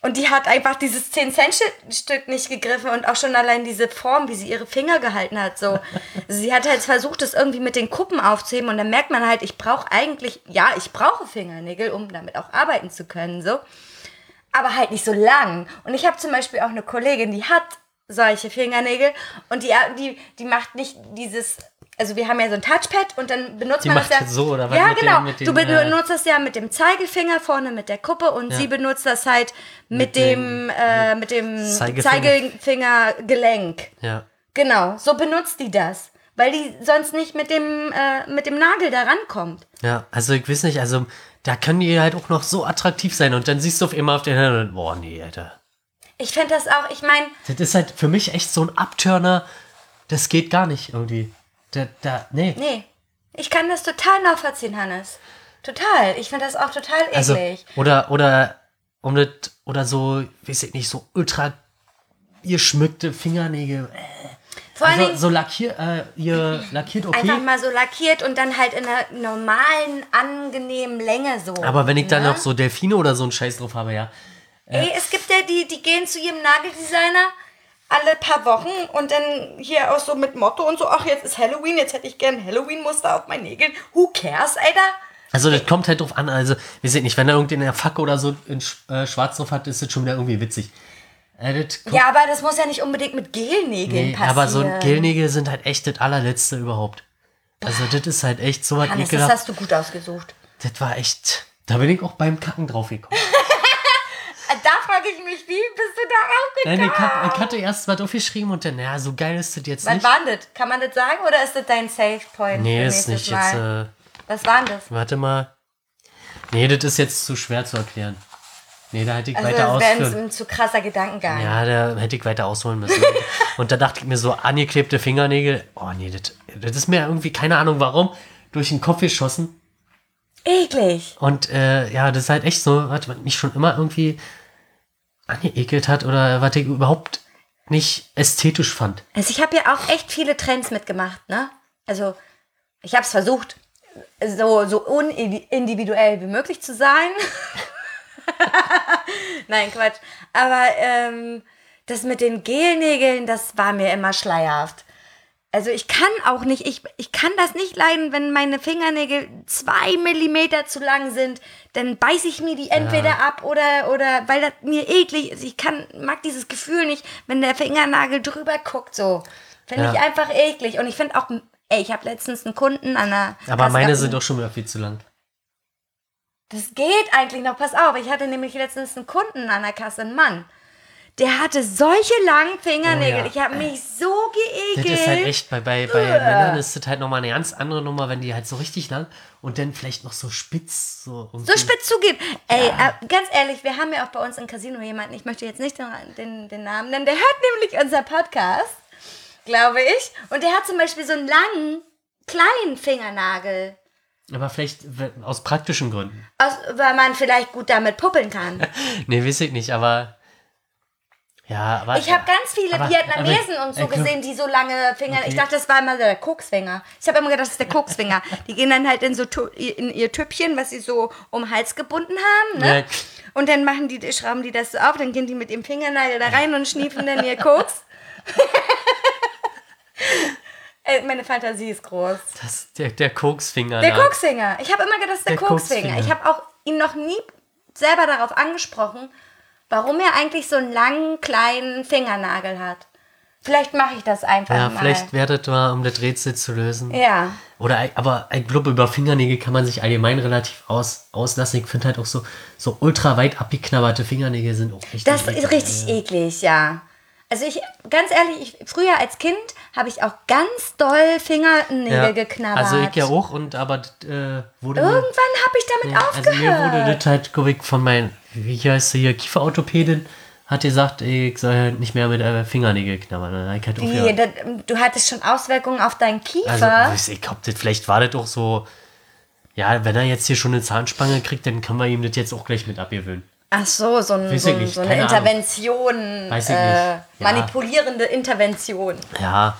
Und die hat einfach dieses 10-Cent-Stück nicht gegriffen und auch schon allein diese Form, wie sie ihre Finger gehalten hat. So. Sie hat halt versucht, das irgendwie mit den Kuppen aufzuheben und dann merkt man halt, ich brauche eigentlich, ja, ich brauche Fingernägel, um damit auch arbeiten zu können. So aber halt nicht so lang. Und ich habe zum Beispiel auch eine Kollegin, die hat solche Fingernägel und die, die, die macht nicht dieses, also wir haben ja so ein Touchpad und dann benutzt Die man das ja. so, oder was Ja, genau. mit du dem, äh, benutzt das ja mit dem Zeigefinger vorne mit der Kuppe und Ja. sie benutzt das halt mit, Mit dem, dem- äh, mit dem Zeigefinger. Zeigefingergelenk. ja. Genau, so benutzt die das. Weil die sonst nicht mit dem, äh, mit dem Nagel da rankommt. Ja, also ich weiß nicht, also da können die halt auch noch so attraktiv sein und dann siehst du auf immer auf den Händen und boah, nee, Alter. Ich finde das auch, ich meine, Das ist halt für mich echt so ein Abturner, das geht gar nicht irgendwie. Da, da, nee. nee. Ich kann das total nachvollziehen, Hannes. Total. Ich finde das auch total eklig. Also, oder, oder, um das, oder so, weiß ich nicht, so ultra geschmückte Fingernägel. Äh, Vor allen Also, Dingen so lackiert, äh, ihr lackiert okay. einfach mal so lackiert und dann halt in einer normalen, angenehmen Länge so. aber wenn ich dann ne? noch so Delfine oder so einen Scheiß drauf habe, ja. Ey, es gibt ja die, die gehen zu ihrem Nageldesigner alle paar Wochen und dann hier auch so mit Motto und so, ach, jetzt ist Halloween, jetzt hätte ich gern Halloween-Muster auf meinen Nägeln. Who cares, Alter? Also das kommt halt drauf an, also, wir sehen nicht, wenn da irgendein Facke oder so in äh, Schwarz drauf hat, ist das schon wieder irgendwie witzig. Äh, das Ja, aber das muss ja nicht unbedingt mit Gelnägeln nee, passieren. aber so Gelnägel sind halt echt das allerletzte überhaupt. Also das ist halt echt so was Hannes, das ekelhaft. hast du gut ausgesucht. Das war echt, da bin ich auch beim Kacken drauf gekommen. Frage ich mich, wie bist du darauf gekommen? Nein, ich, hab, ich hatte erst mal aufgeschrieben und dann, naja, so geil ist das jetzt Was nicht. war denn das? Kann man das sagen oder ist das dein Safe Point? Nee, ist nicht jetzt, äh, Was war denn das? warte mal. Nee, das ist jetzt zu schwer zu erklären. Nee, da hätte ich Also weiter das wäre ausführen. ein, zu krasser Gedankengang. Ja, da hätte ich weiter ausholen müssen. und da dachte ich mir so, angeklebte Fingernägel, oh nee, das, das ist mir irgendwie, keine Ahnung warum, durch den Kopf geschossen. Eklig. Und äh, ja, das ist halt echt so, was mich schon immer irgendwie angeekelt hat oder was ich überhaupt nicht ästhetisch fand. Also ich habe ja auch echt viele Trends mitgemacht, ne? Also ich habe es versucht, so, so unindividuell wie möglich zu sein. Nein, Quatsch. Aber ähm, das mit den Gelnägeln, das war mir immer schleierhaft. Also ich kann auch nicht, ich, ich kann das nicht leiden, wenn meine Fingernägel zwei Millimeter zu lang sind, dann beiße ich mir die entweder ab oder, oder weil das mir eklig ist. Ich kann, mag dieses Gefühl nicht, wenn der Fingernagel drüber guckt, so. Finde Ja. ich einfach eklig. Und ich finde auch, ey, ich habe letztens einen Kunden an der. Aber Kasse meine sind doch schon wieder viel zu lang. Das geht eigentlich noch, pass auf. Ich hatte nämlich letztens einen Kunden an der Kasse, einen Mann. Der hatte solche langen Fingernägel. Oh ja. Ich habe mich so Das geekelt. ist halt echt, bei, bei, bei Männern ist das halt nochmal eine ganz andere Nummer, wenn die halt so richtig lang und dann vielleicht noch so spitz. So, so spitz zugeht. Ey, äh, ganz ehrlich, wir haben ja auch bei uns im Casino jemanden, ich möchte jetzt nicht den, den, den Namen nennen, der hört nämlich unser Podcast, glaube ich. Und der hat zum Beispiel so einen langen, kleinen Fingernagel. Aber vielleicht aus praktischen Gründen. Aus, weil man vielleicht gut damit puppeln kann. Nee, weiß ich nicht, aber Ja, aber. Ich habe ganz viele aber- Vietnamesen aber- und so gesehen, die so lange Finger. Okay. Ich dachte, das war immer der Koksfinger. Ich habe immer gedacht, das ist der Koksfinger. Die gehen dann halt in so in ihr Tüppchen, was sie so um den Hals gebunden haben, ne? Ja. Und dann machen die, schrauben die das so auf, dann gehen die mit ihrem Fingernagel da rein und schniefen dann ihr Koks. Meine Fantasie ist groß. Das, der, der Koksfinger. Der da. Koksfinger. Ich habe immer gedacht, das ist der, Der Koksfinger. Koksfinger. Ich habe auch ihn noch nie selber darauf angesprochen, warum er eigentlich so einen langen, kleinen Fingernagel hat. Vielleicht mache ich das einfach Ja, mal. vielleicht werdet mal, um das Rätsel zu lösen. Ja. Oder, ein- aber ich glaube, über Fingernägel kann man sich allgemein relativ aus, auslassen. Ich finde halt auch so, so ultra weit abgeknabberte Fingernägel sind auch richtig. Das ist richtig eklig, ja. Also ich, ganz ehrlich, ich, früher als Kind habe ich auch ganz doll Fingernägel Ja. geknabbert. Also ich ja auch, und aber äh, wurde Irgendwann habe ich damit ja, also mir aufgehört. wurde das halt, ich, von meinen, wie heißt sie hier, Kieferorthopädin, hat gesagt, ich soll halt nicht mehr mit äh, Fingernägel knabbern. Dann ich halt Wie, das, du hattest schon Auswirkungen auf deinen Kiefer. Also, ich glaube, vielleicht war das auch so, ja, wenn er jetzt hier schon eine Zahnspange kriegt, dann kann man ihm das jetzt auch gleich mit abgewöhnen. Ach so, so, ein, so, so eine. Intervention. Weiß ich äh, nicht. Ja. Manipulierende Intervention. Ja,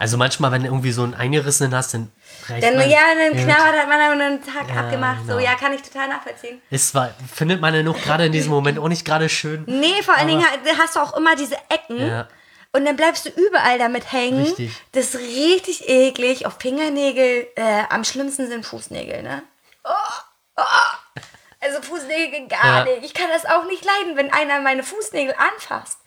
also manchmal, wenn du irgendwie so einen eingerissenen hast, dann reicht Denn man, ja, dann knabbert hat man dann einen Tag Ja, abgemacht. So, genau. ja, kann ich total nachvollziehen. Es war, findet man ja noch gerade in diesem Moment auch nicht gerade schön. Nee, vor allen Dingen ha- hast du auch immer diese Ecken. Ja. Und dann bleibst du überall damit hängen. Richtig. Das ist richtig eklig. Auf Fingernägel, äh, am schlimmsten sind Fußnägel, ne? Oh, oh. Also Fußnägel gar Ja. nicht. Ich kann das auch nicht leiden, wenn einer meine Fußnägel anfasst.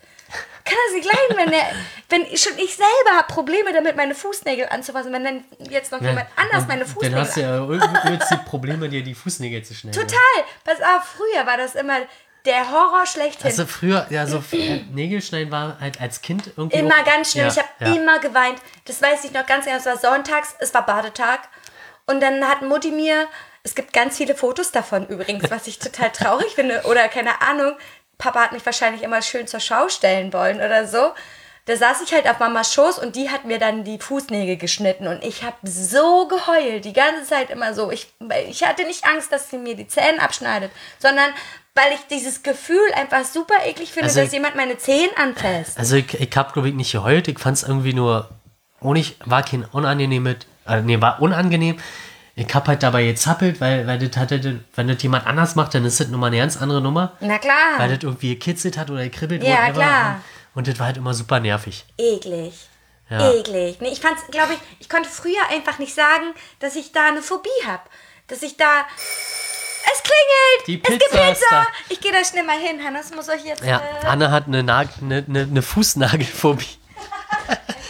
Kann das nicht leiden, wenn der, wenn ich schon ich selber habe Probleme damit, meine Fußnägel anzufassen, wenn dann jetzt noch jemand anders meine Fußnägel Dann hast du ja irgendwie Probleme, dir die Fußnägel zu schneiden. Total. Pass auf, früher war das immer der Horror schlechthin. Also früher, ja, so äh, Nägelschneiden war halt als Kind irgendwie. Immer auch- ganz schlimm. Ja, ich habe ja. immer geweint. Das weiß ich noch ganz genau. Es war sonntags, es war Badetag. Und dann hat Mutti mir, es gibt ganz viele Fotos davon übrigens, was ich total traurig finde. Oder keine Ahnung, Papa hat mich wahrscheinlich immer schön zur Schau stellen wollen oder so. Da saß ich halt auf Mamas Schoß und die hat mir dann die Fußnägel geschnitten. Und ich habe so geheult, die ganze Zeit immer so. Ich, ich hatte nicht Angst, dass sie mir die Zähne abschneidet, sondern weil ich dieses Gefühl einfach super eklig finde, Also dass ich- jemand meine Zähne anfasst. Also ich, ich habe, glaube ich, nicht geheult. Ich fand es irgendwie nur, oh nicht, war kein unangenehm, äh, nee, war unangenehm. Ich habe halt dabei gezappelt, weil, weil das hatte, wenn das jemand anders macht, dann ist das nochmal eine ganz andere Nummer. Na klar. Weil das irgendwie gekitzelt hat oder gekribbelt Ja, whatever. klar. Und das war halt immer super nervig. eklig. Ja. Eklig. Nee, ich fand's, glaube ich, ich konnte früher einfach nicht sagen, dass ich da eine Phobie habe. Dass ich da. Es klingelt! Die es gibt Pizza ist Pizza! da. Ich gehe da schnell mal hin, Hannes muss euch jetzt. Ja, Äh, Anne hat eine, Nag eine, eine, eine Fußnagelphobie.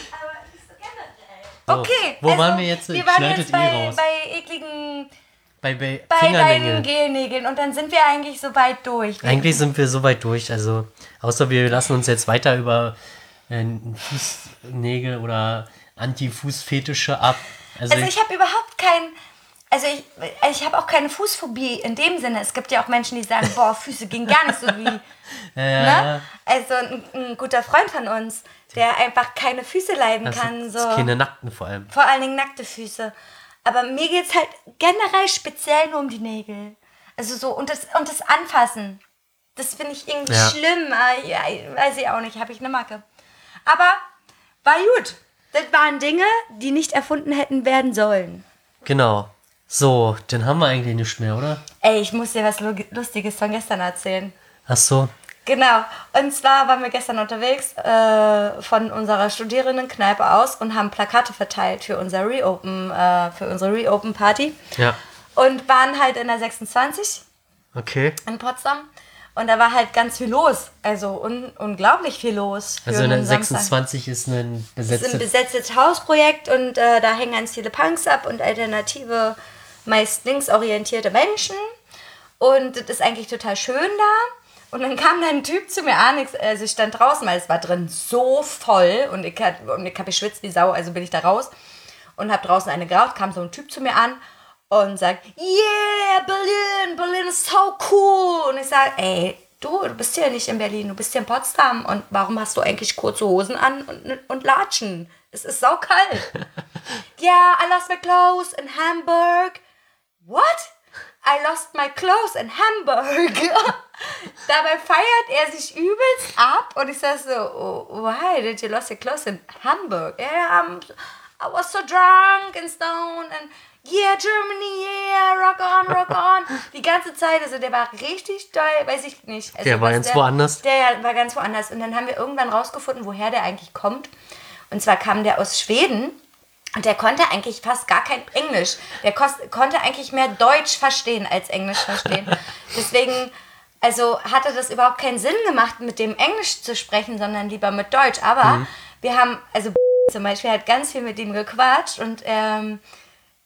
So, okay. Wo also, waren wir jetzt? Wir waren jetzt das eh bei, bei ekligen. Bei, bei, Bei deinen. Gelnägeln. Und dann sind wir eigentlich so weit durch. Eigentlich sind wir so weit durch. Also, außer wir lassen uns jetzt weiter über äh, Fußnägel oder Anti-Fußfetische ab. Also, Also ich, ich habe überhaupt kein. Also ich, ich habe auch keine Fußphobie in dem Sinne. Es gibt ja auch Menschen, die sagen, boah, Füße gehen gar nicht so wie. äh, Ne? Also ein, ein guter Freund von uns, der einfach keine Füße leiden das kann. So. keine Nackten vor allem. Vor allen Dingen nackte Füße. Aber mir geht es halt generell speziell nur um die Nägel. Also so, und das, und das Anfassen. Das finde ich irgendwie Ja. schlimm. Ah, Ja, weiß ich auch nicht, habe ich eine Macke. Aber war gut. Das waren Dinge, die nicht erfunden hätten werden sollen. Genau. So, dann haben wir eigentlich nichts mehr, oder? Ey, ich muss dir was Lu- Lustiges von gestern erzählen. Ach so. Genau. Und zwar waren wir gestern unterwegs äh, von unserer Studierendenkneipe aus und haben Plakate verteilt für unser Reopen, äh, für unsere Reopen Party. Ja. Und waren halt in der 26 Okay. in Potsdam. Und da war halt ganz viel los. Also un unglaublich viel los. Also, einen Samstag. 26 ist ein Das ist ein besetztes. besetztes Hausprojekt und äh, da hängen ganz viele Punks ab und alternative, meist linksorientierte Menschen. Und das ist eigentlich total schön da. Und dann kam da ein Typ zu mir an, ich, also ich stand draußen, weil es war drin so voll und ich, und ich habe geschwitzt wie Sau, also bin ich da raus und habe draußen eine geraucht, kam so ein Typ zu mir an und sagt, yeah, Berlin, Berlin ist so cool. Und ich sage, ey, du, du bist hier nicht in Berlin, du bist hier in Potsdam und warum hast du eigentlich kurze Hosen an und, und Latschen? Es ist so kalt. yeah, I lost my clothes in Hamburg. What? I lost my clothes in Hamburg. Dabei feiert er sich übelst ab und ich sag so, oh, why did you lost your clothes in Hamburg? Yeah, I'm, I was so drunk and stoned and yeah, Germany, yeah, rock on, rock on. Die ganze Zeit, also der war richtig doll, weiß ich nicht. Also Der war ganz woanders? Der war ganz woanders. Und dann haben wir irgendwann rausgefunden, woher der eigentlich kommt. Und zwar kam der aus Schweden. Und der konnte eigentlich fast gar kein Englisch. Der konnte eigentlich mehr Deutsch verstehen als Englisch verstehen. Deswegen, also hatte das überhaupt keinen Sinn gemacht, mit dem Englisch zu sprechen, sondern lieber mit Deutsch. Aber wir haben, also zum Beispiel hat ganz viel mit ihm gequatscht und ähm,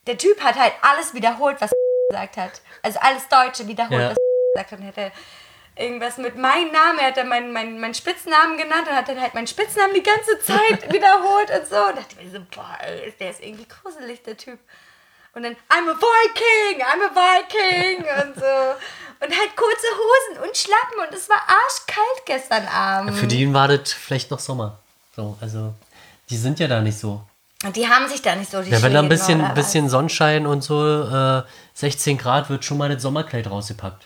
der Typ hat halt alles wiederholt, was gesagt hat. Also alles Deutsche wiederholt, Ja. was gesagt hat. Und hätte irgendwas mit meinem Namen, er hat dann meinen, meinen, meinen Spitznamen genannt und hat dann halt meinen Spitznamen die ganze Zeit wiederholt und so. Und dachte mir so, boah, ey, der ist irgendwie gruselig, der Typ. Und dann, I'm a Viking, I'm a Viking und so. Und halt kurze Hosen und Schlappen und es war arschkalt gestern Abend. Für die war das vielleicht noch Sommer. So, also, die sind ja da nicht so. Und die haben sich da nicht so die Ja, wenn da ein bisschen, bisschen Sonnenschein und so, äh, 16 Grad, wird schon mal das Sommerkleid rausgepackt.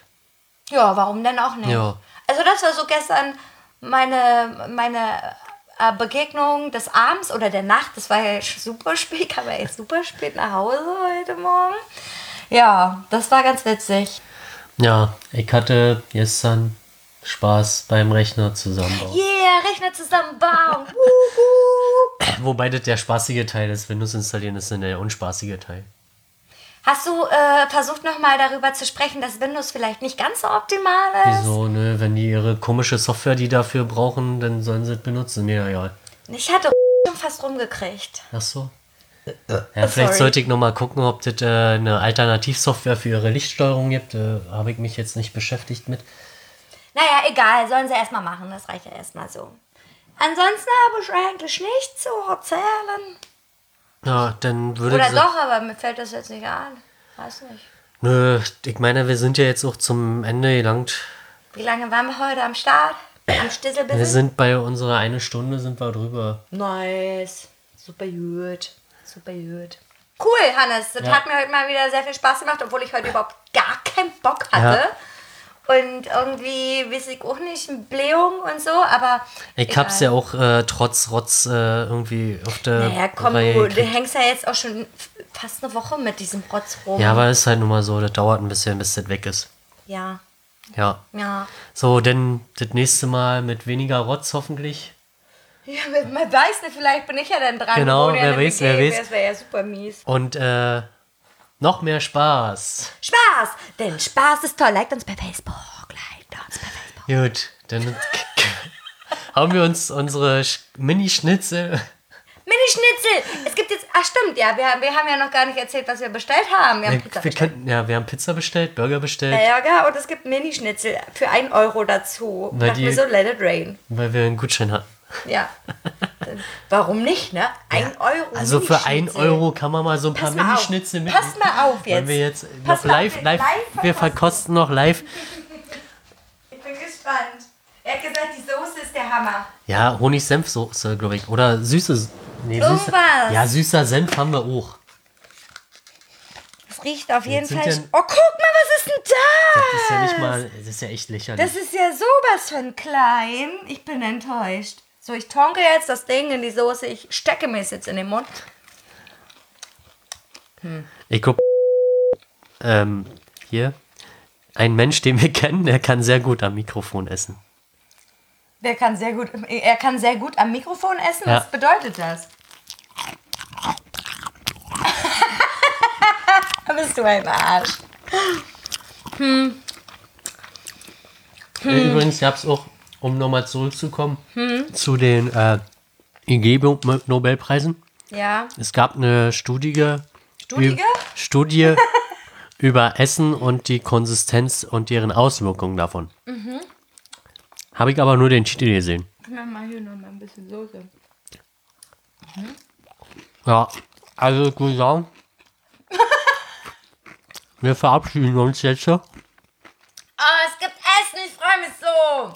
Ja, warum denn auch nicht? Ja. Also das war so gestern meine, meine äh, Begegnung des Abends oder der Nacht. Das war ja super spät, ich kam ja echt super spät nach Hause heute Morgen. Ja, das war ganz witzig. Ja, ich hatte gestern Spaß beim Rechner zusammenbauen. Yeah, Rechner zusammenbauen. Wobei das der spaßige Teil ist. Windows installieren ist dann der unspaßige Teil. Hast du äh, versucht nochmal darüber zu sprechen, dass Windows vielleicht nicht ganz so optimal ist? Wieso, ne? Wenn die ihre komische Software, die dafür brauchen, dann sollen sie es benutzen. Mir egal. Ich hatte schon fast rumgekriegt. Ach so. Ja, vielleicht sorry. sollte ich noch mal gucken, ob das äh, eine Alternativsoftware für ihre Lichtsteuerung gibt. Äh, Habe ich mich jetzt nicht beschäftigt mit. Naja, egal, sollen sie erstmal machen, das reicht ja erstmal so. Ansonsten habe ich eigentlich nichts zu erzählen. Ja, dann würde Oder doch, aber mir fällt das jetzt nicht an. Weiß nicht. Nö, ich meine, wir sind ja jetzt auch zum Ende gelangt. Wie lange waren wir heute am Start? Am Wir Stisselbissen? sind bei unserer eine Stunde sind wir drüber. Nice. Super gut. Super gut. Cool, Hannes. Das Ja. hat mir heute mal wieder sehr viel Spaß gemacht, obwohl ich heute überhaupt gar keinen Bock hatte. Und irgendwie, weiß ich auch nicht, Blähung und so, aber. Ich hab's ja auch äh, trotz Rotz äh, irgendwie auf der Naja, komm, du, du hängst ja jetzt auch schon fast eine Woche mit diesem Rotz rum. Ja, aber ist halt nun mal so, das dauert ein bisschen, bis das weg ist. Ja, Ja. ja. So, denn das nächste Mal mit weniger Rotz hoffentlich. Ja, man weiß nicht, vielleicht bin ich ja dann dran. Genau, wer weiß, wer weiß. Das wäre ja super mies. Und äh, noch mehr Spaß. Spaß! Denn Spaß ist toll. Liked uns bei Facebook. Liked uns bei Facebook. Gut, dann haben wir uns unsere Sch- Mini-Schnitzel. Mini-Schnitzel! Es gibt jetzt. Ach, stimmt, ja. Wir, wir haben ja noch gar nicht erzählt, was wir bestellt haben. Wir haben Wir, Pizza wir, bestellt. könnten, ja, wir haben Pizza bestellt, Burger bestellt, Ärger und es gibt Mini-Schnitzel für 1 Euro dazu. Weil die- mir so, let it rain. weil wir einen Gutschein hatten. Ja. Warum nicht, ne? 1 Euro. Also für 1 Mini-Schnitzel. Euro kann man mal so ein paar Pass auf. Mini-Schnitzel mit. Pass mal auf jetzt. Wollen wir jetzt Pass noch auf, live, live, live wir verkosten. verkosten noch live. Ich bin gespannt. Er hat gesagt, die Soße ist der Hammer. Ja, Honig-Senf-Soße, glaube ich. Oder süße. Nee. Irgendwas. Ja, süßer Senf haben wir auch. Es riecht auf jeden Fall. ja- oh, guck mal, was ist denn da? Das ist ja nicht mal, das ist ja echt lächerlich. Das ist ja sowas von klein. Ich bin enttäuscht. So, ich tonke jetzt das Ding in die Soße. Ich stecke mir es jetzt in den Mund. Ich guck. Ähm, hier. Ein Mensch, den wir kennen, der kann sehr gut am Mikrofon essen. Der kann sehr gut, er kann sehr gut am Mikrofon essen. Ja. Was bedeutet das? Bist du ein Arsch. Äh, Übrigens gab es auch, um nochmal zurückzukommen, zu den äh, IG-Nobelpreisen. Ja. Es gab eine Studie, Studie? Über Essen und die Konsistenz und deren Auswirkungen davon. Habe ich aber nur den Titel gesehen. Ich mach mal hier noch mal ein bisschen Soße. Ja, also ich würde sagen, wir verabschieden uns jetzt Oh, es gibt Essen. Ich freue mich so.